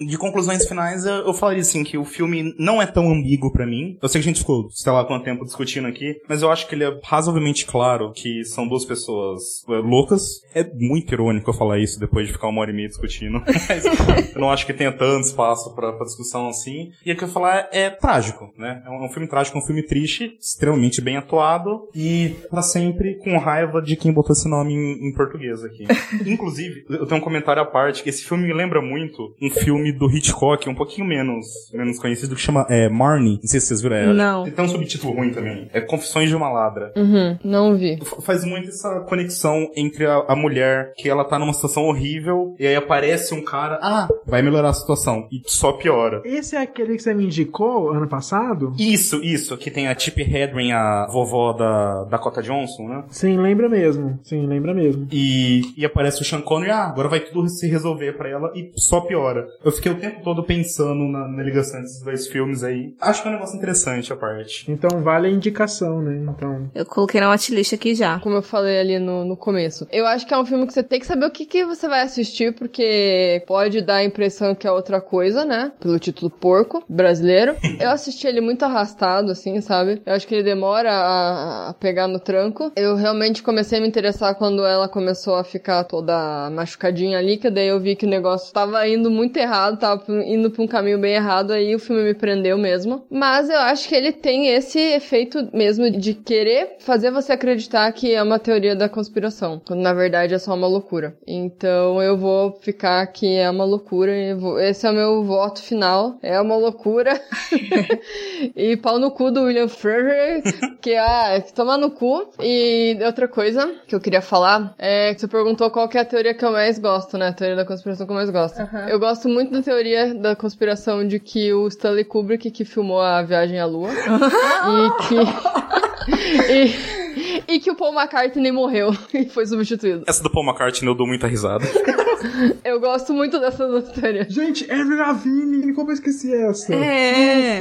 De conclusões finais, eu, eu falaria assim que o filme não é tão ambíguo pra mim. Eu sei que a gente ficou, sei lá quanto tempo discutindo aqui, mas eu acho que ele é razoavelmente claro que são duas pessoas é, loucas. É muito irônico eu falar isso depois de ficar uma hora e meia discutindo, *laughs* mas eu não acho que tenha tanto espaço pra, pra discussão assim. E o que eu falar é, trágico, né? É um, é um filme trágico, é um filme triste, extremamente bem atuado e pra sempre com raiva de quem botou esse nome em, em português aqui. *laughs* Inclusive, eu tenho um comentário à parte, que esse filme me lembra muito um filme do Hitchcock, um pouquinho menos, menos conhecido, que chama é, Marnie. Não sei se vocês viram. É, Não. Tem um subtítulo ruim também. É Confissões de uma Ladra. Uhum, não vi. F- Faz muito essa conexão entre a, a mulher, que ela tá numa situação horrível, e aí aparece um cara, ah, vai melhorar a situação, e só piora. Esse é aquele que você me indicou ano passado? Isso, isso, que tem a Tippi Hedren, a vovó da Dakota Johnson, né? Sim, lembra mesmo. Sim, lembra mesmo. E, e aparece o Sean Connery, ah, agora vai tudo se resolver pra ela e só piora. Eu fiquei o tempo todo pensando na, na ligação desses dois filmes aí. Acho que é um negócio interessante a parte. Então vale a indicação, né? Então. Eu coloquei na watchlist aqui já. Como eu falei ali no, no começo. Eu acho que é um filme que você tem que saber o que, que você vai assistir, porque pode dar a impressão que é outra coisa, né? Pelo título porco, brasileiro. *laughs* Eu assisti ele muito arrastado, assim, sabe? Eu acho que ele demora a, a pegar no tranco. Eu realmente comecei a me interessar quando ela começou a ficar toda machucadinha ali, que daí eu vi que o negócio tava indo muito errado, tava indo pra um caminho bem errado, aí o filme me prendeu mesmo. Mas eu acho que ele tem esse efeito mesmo de querer fazer você acreditar que é uma teoria da conspiração, quando na verdade é só uma loucura. Então eu vou ficar que é uma loucura, e vou- esse é o meu voto final, é uma loucura. *laughs* e pau no cu do William Fraser, que ah, toma no cu. E outra coisa que eu queria falar é que você perguntou qual que é a teoria que eu mais gosto, né? A teoria da conspiração que eu mais gosto. Eu gosto muito da teoria da conspiração de que o Stanley Kubrick que filmou a viagem à lua *laughs* e que *laughs* e, *laughs* e que o Paul McCartney morreu *laughs* e foi substituído. Essa do Paul McCartney eu dou muita risada. *laughs* Eu gosto muito dessas duas teorias. Gente, Avril Lavigne, como eu esqueci essa? É.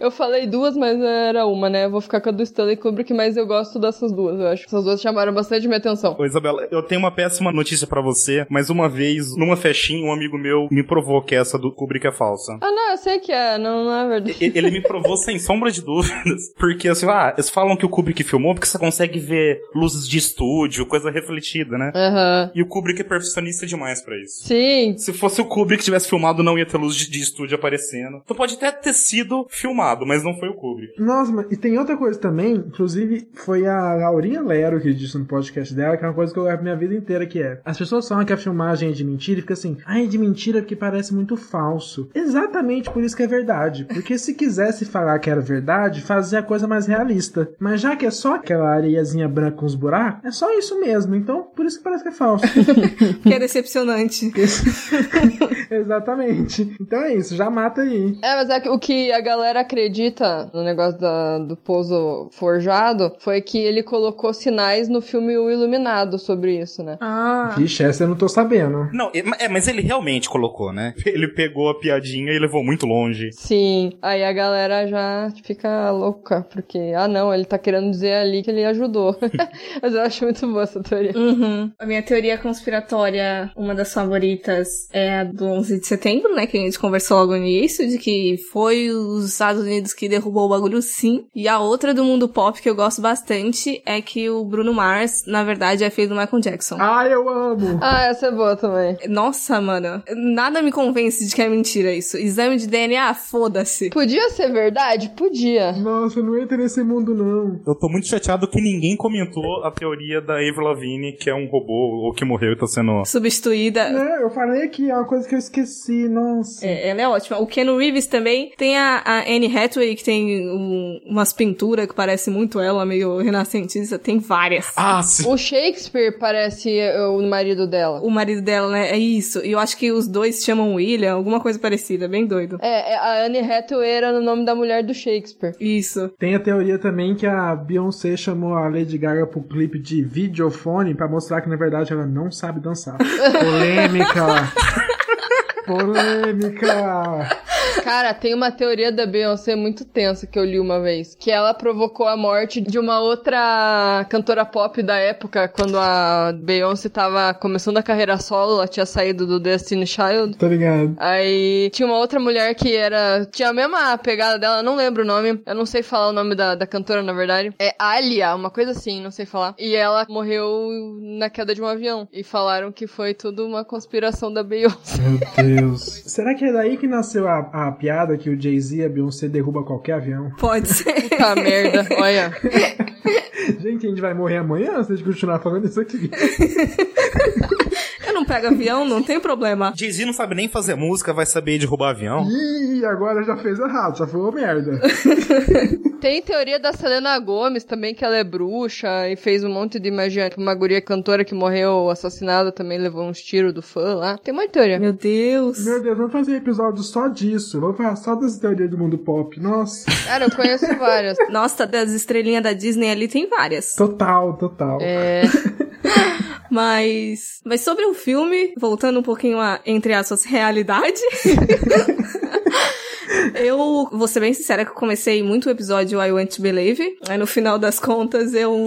Eu falei duas, mas era uma, né? Eu vou ficar com a do Stanley Kubrick, mas eu gosto dessas duas, eu acho. Essas duas chamaram bastante minha atenção. Ô, Isabela, eu tenho uma péssima notícia pra você, mas uma vez, numa festinha, um amigo meu me provou que essa do Kubrick é falsa. Ah, não, eu sei que é, não, não é verdade. Ele me provou sem sombra de dúvidas. Porque, assim, ah, eles falam que o Kubrick filmou porque você consegue ver luzes de estúdio, coisa refletida, né? Aham. E o Kubrick é perfeccionista demais pra isso. Sim, Se fosse o Kubrick que tivesse filmado, não ia ter luz de, de estúdio aparecendo. Então pode até ter sido filmado, mas não foi o Kubrick. Nossa, mas e tem outra coisa também, inclusive foi a Laurinha Lero que disse no podcast dela, que é uma coisa que eu levo minha vida inteira, que é, as pessoas falam que a filmagem é de mentira e fica assim, ai, é de mentira porque parece muito falso. Exatamente por isso que é verdade, porque se quisesse falar que era verdade, fazia a coisa mais realista. Mas já que é só aquela areiazinha branca com os buracos, é só isso mesmo, então por isso que parece que é falso. *laughs* Que é decepcionante. *laughs* Exatamente. Então é isso, já mata aí. É, mas é que o que a galera acredita no negócio da- do pouso forjado foi que ele colocou sinais no filme O Iluminado sobre isso, né? Ah. Vixe, essa eu não tô sabendo. Não, é, é, mas ele realmente colocou, né? *laughs* Ele pegou a piadinha e levou muito longe. Sim, aí a galera já fica louca, porque, ah não, ele tá querendo dizer ali que ele ajudou. *laughs* mas eu acho muito boa essa teoria. Uhum. A minha teoria conspiratória, uma das favoritas, é a do 11 de setembro, né? Que a gente conversou logo no início, de que foi os Estados Unidos que derrubou o bagulho sim. E a outra do mundo pop que eu gosto bastante é que o Bruno Mars, na verdade, é filho do Michael Jackson. Ah, eu amo! Ah, essa é boa também. Nossa, mano, nada me convence de que é mentira isso. Exame de DNA, foda-se. Podia ser verdade? Podia. Nossa, não entra nesse mundo não. Eu tô muito chateado que ninguém comentou a teoria da Avril Lavigne, que é um robô ou que morreu e tá sendo... Substituída. É, eu falei aqui, é uma coisa que eu esqueci, nossa. É, ela é ótima. O Ken Reeves também tem a, a Anne Hathaway, que tem um, umas pinturas que parece muito ela, meio renascentista. Tem várias. Ah, sim. O Shakespeare parece o marido dela. O marido dela, né? É isso. E eu acho que os dois se chamam William, alguma coisa parecida. Bem doido. É, é, a Anne Hathaway era no nome da mulher do Shakespeare. Isso. Tem a teoria também que a Beyoncé chamou a Lady Gaga pro clipe de videofone pra mostrar que na verdade ela não sabe dançar. *laughs* Polêmica! Polêmica! Cara, tem uma teoria da Beyoncé muito tensa que eu li uma vez. Que ela provocou a morte de uma outra cantora pop da época, quando a Beyoncé tava começando a carreira solo, ela tinha saído do Destiny Child. Tá ligado? Aí tinha uma outra mulher que era. Tinha a mesma pegada dela, não lembro o nome. Eu não sei falar o nome da, da cantora, na verdade. É Alia, uma coisa assim, não sei falar. E ela morreu na queda de um avião. E falaram que foi tudo uma conspiração da Beyoncé. Meu Deus. Será que é daí que nasceu a, a piada que o Jay-Z e a Beyoncé derruba qualquer avião? Pode ser. Puta merda, olha. *laughs* Gente, a gente vai morrer amanhã se a gente continuar falando isso aqui. *laughs* Pego avião, não tem problema. *laughs* Jay-Z não sabe nem fazer música, vai saber derrubar avião. Ih, agora já fez errado, já falou merda. *laughs* Tem teoria da Selena Gomes também, que ela é bruxa e fez um monte de magia. Uma guria cantora que morreu assassinada também levou uns tiros do fã lá. Tem uma teoria. Meu Deus. Meu Deus, vamos fazer episódio só disso. Vamos falar só das teorias do mundo pop. Nossa. Cara, eu conheço várias. Nossa, das estrelinhas da Disney ali tem várias. Total, total. É. *laughs* Mas, mas sobre o filme, voltando um pouquinho a, entre aspas, realidade. *laughs* Eu vou ser bem sincera que eu comecei muito o episódio I Want to Believe. Aí no final das contas eu,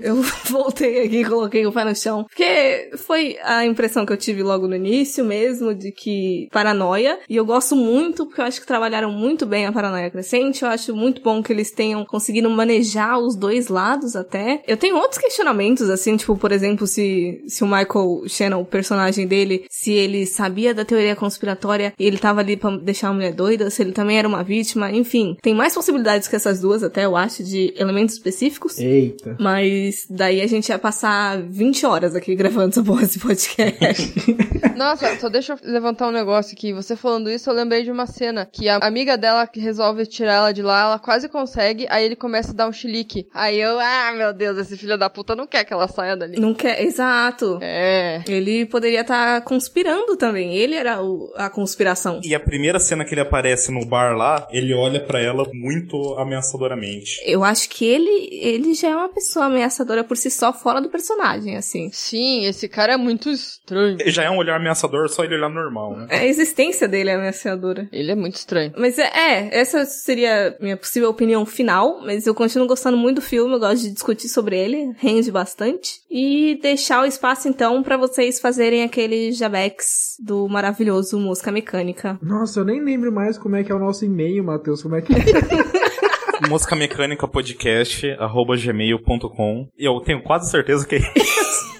eu *laughs* voltei aqui e coloquei o pé no chão. Porque foi a impressão que eu tive logo no início mesmo, de que paranoia. E eu gosto muito, porque eu acho que trabalharam muito bem a paranoia crescente. Eu acho muito bom que eles tenham conseguido manejar os dois lados até. Eu tenho outros questionamentos, assim, tipo, por exemplo, se, se o Michael Shannon, o personagem dele, se ele sabia da teoria conspiratória e ele tava ali pra deixar a mulher doida, se ele também era uma vítima, enfim. Tem mais possibilidades que essas duas, até eu acho, de elementos específicos. Eita. Mas daí a gente ia passar 20 horas aqui gravando essa porra desse podcast. *laughs* Nossa, só deixa eu levantar um negócio aqui. Você falando isso, eu lembrei de uma cena que a amiga dela que resolve tirar ela de lá, ela quase consegue, aí ele começa a dar um chilique. Aí eu, ah, meu Deus, esse filho da puta não quer que ela saia dali. Não quer, exato. É. Ele poderia estar conspirando também. Ele era o- a conspiração. E a primeira cena que ele aparece no bar lá, ele olha pra ela muito ameaçadoramente. Eu acho que ele, ele já é uma pessoa ameaçadora por si só, fora do personagem, assim. Sim, esse cara é muito estranho. Já é um olhar ameaçador, só ele olhar normal, né? A existência dele é ameaçadora. Ele é muito estranho. Mas é, é, essa seria a minha possível opinião final, mas eu continuo gostando muito do filme, eu gosto de discutir sobre ele, rende bastante. E deixar o espaço, então, pra vocês fazerem aquele jabex do maravilhoso Música Mecânica. Nossa, eu nem lembro mais como é que é o nosso e-mail, Matheus. Como é que é? *laughs* Música Mecânica Podcast, arroba gmail.com. E eu tenho quase certeza que é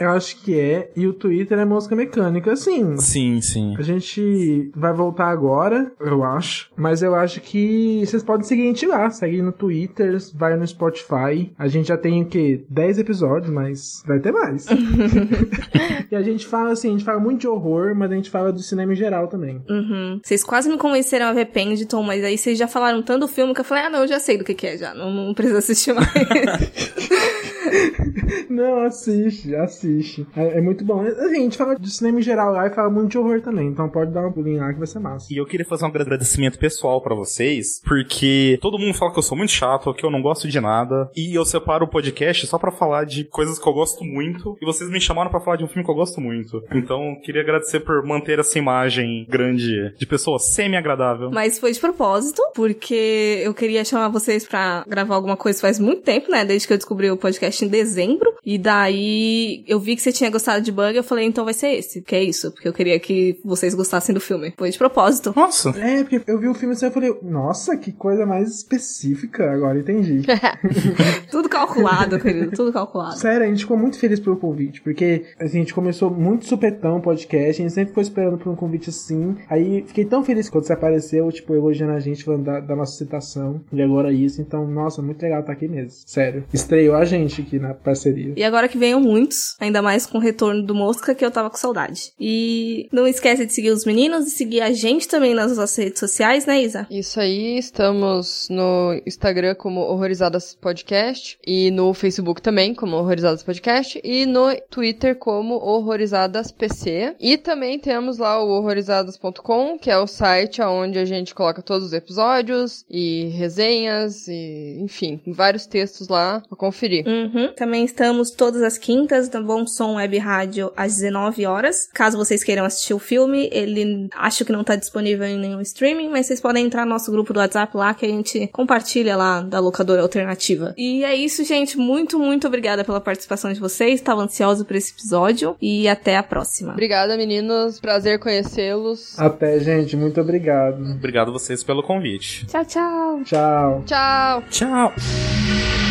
Eu acho que é. E o Twitter é Mosca Mecânica. Sim. Sim, sim. A gente vai voltar agora, eu acho. Mas eu acho que vocês podem seguir a gente lá. Segue no Twitter, vai no Spotify. A gente já tem o quê? 10 episódios, mas vai ter mais. *laughs* *laughs* e a gente fala assim, a gente fala muito de horror, mas a gente fala do cinema em geral também. Uhum. Vocês quase me convenceram a ver Pendleton, mas aí vocês já falaram tanto do filme que eu falei, ah, não, eu já sei do que, que é já. Não, não precisa assistir mais. *laughs* *laughs* Não, assiste, assiste. É, é muito bom. Assim, a gente fala de cinema em geral lá e fala muito de horror também. Então pode dar uma pulinha lá que vai ser massa. E eu queria fazer um agradecimento pessoal pra vocês, porque todo mundo fala que eu sou muito chato, que eu não gosto de nada, e eu separo o podcast só pra falar de coisas que eu gosto muito, e vocês me chamaram pra falar de um filme que eu gosto muito. Então, eu queria agradecer por manter essa imagem grande de pessoa semi-agradável. Mas foi de propósito, porque eu queria chamar vocês pra gravar alguma coisa faz muito tempo, né? Desde que eu descobri o podcast em dezembro. E daí eu vi que você tinha gostado de Bug, eu falei, então vai ser esse. Que é isso, porque eu queria que vocês gostassem do filme. Foi de propósito. Nossa! É, porque eu vi o filme assim e falei, nossa, que coisa mais específica. Agora entendi. *laughs* *laughs* tudo calculado, querido, tudo calculado. Sério, a gente ficou muito feliz pelo convite, porque assim, a gente começou muito supetão o podcast, a gente sempre ficou esperando por um convite assim. Aí fiquei tão feliz quando você apareceu, tipo, elogiando a gente, falando da, da nossa citação. E agora isso, então, nossa, muito legal estar aqui mesmo. Sério. Estreou a gente aqui na parceria. E agora que venham muitos, ainda mais com o retorno do Mosca, que eu tava com saudade. E não esquece de seguir os meninos e seguir a gente também nas nossas redes sociais, né, Isa? Isso aí, estamos no Instagram como Horrorizadas Podcast e no Facebook também como Horrorizadas Podcast e no Twitter como Horrorizadas PC. E também temos lá o horrorizadas.com, que é o site onde a gente coloca todos os episódios e resenhas e, enfim, vários textos lá pra conferir. Uhum. Também estamos todas as quintas no Bom Som Web Rádio às 19 horas. Caso vocês queiram assistir o filme, ele acho que não tá disponível em nenhum streaming, mas vocês podem entrar no nosso grupo do WhatsApp lá que a gente compartilha lá da locadora alternativa. E é isso, gente. Muito, muito obrigada pela participação de vocês. Estava ansiosa por esse episódio e até a próxima. Obrigada, meninos. Prazer conhecê-los. Até, gente. Muito obrigado. Obrigado vocês pelo convite. Tchau, tchau. Tchau. Tchau. Tchau.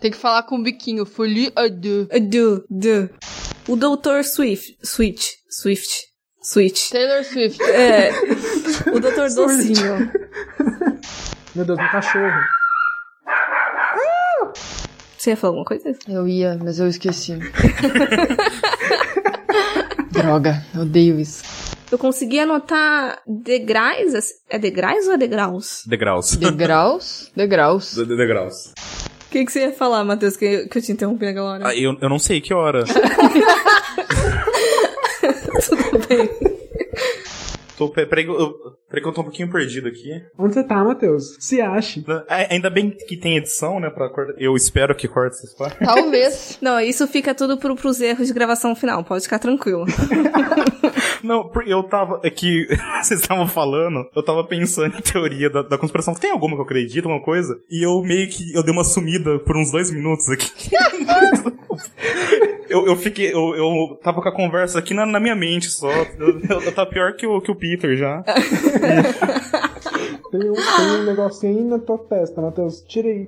Tem que falar com o biquinho. Folie à deux. Du, du. O Dr. Swift. Switch. Swift. Switch. Taylor Swift. É. O Dr. Docinho. Meu Deus, meu cachorro. Você ia falar alguma coisa? Eu ia, mas eu esqueci. *laughs* Droga, eu odeio isso. Eu consegui anotar degraus. É degraus ou é degraus? Degraus. Degraus? *laughs* Degraus. De- de- Degraus. O que, que você ia falar, Matheus, que, que eu te interrompi naquela hora? Ah, eu, eu não sei que hora. *laughs* Tudo bem. Tô, que eu, tô um pouquinho perdido aqui. Onde você tá, Matheus? Se ache. É, Ainda bem que tem edição, né, pra cortar. Eu espero que corte essas partes. Talvez. *laughs* Não, isso fica tudo pro, pros erros de gravação final, pode ficar tranquilo. *laughs* Não, eu tava. É que *laughs* vocês estavam falando, eu tava pensando em teoria da, da conspiração. Tem alguma que eu acredito, alguma coisa? E eu meio que. Eu dei uma sumida por uns dois minutos aqui. eu, eu fiquei. Eu, eu tava com a conversa aqui na, na minha mente só. Eu, eu, eu tava pior que o, que o Peter já. *laughs* Tem um, tem um negocinho aí na tua testa, Matheus. Tira aí.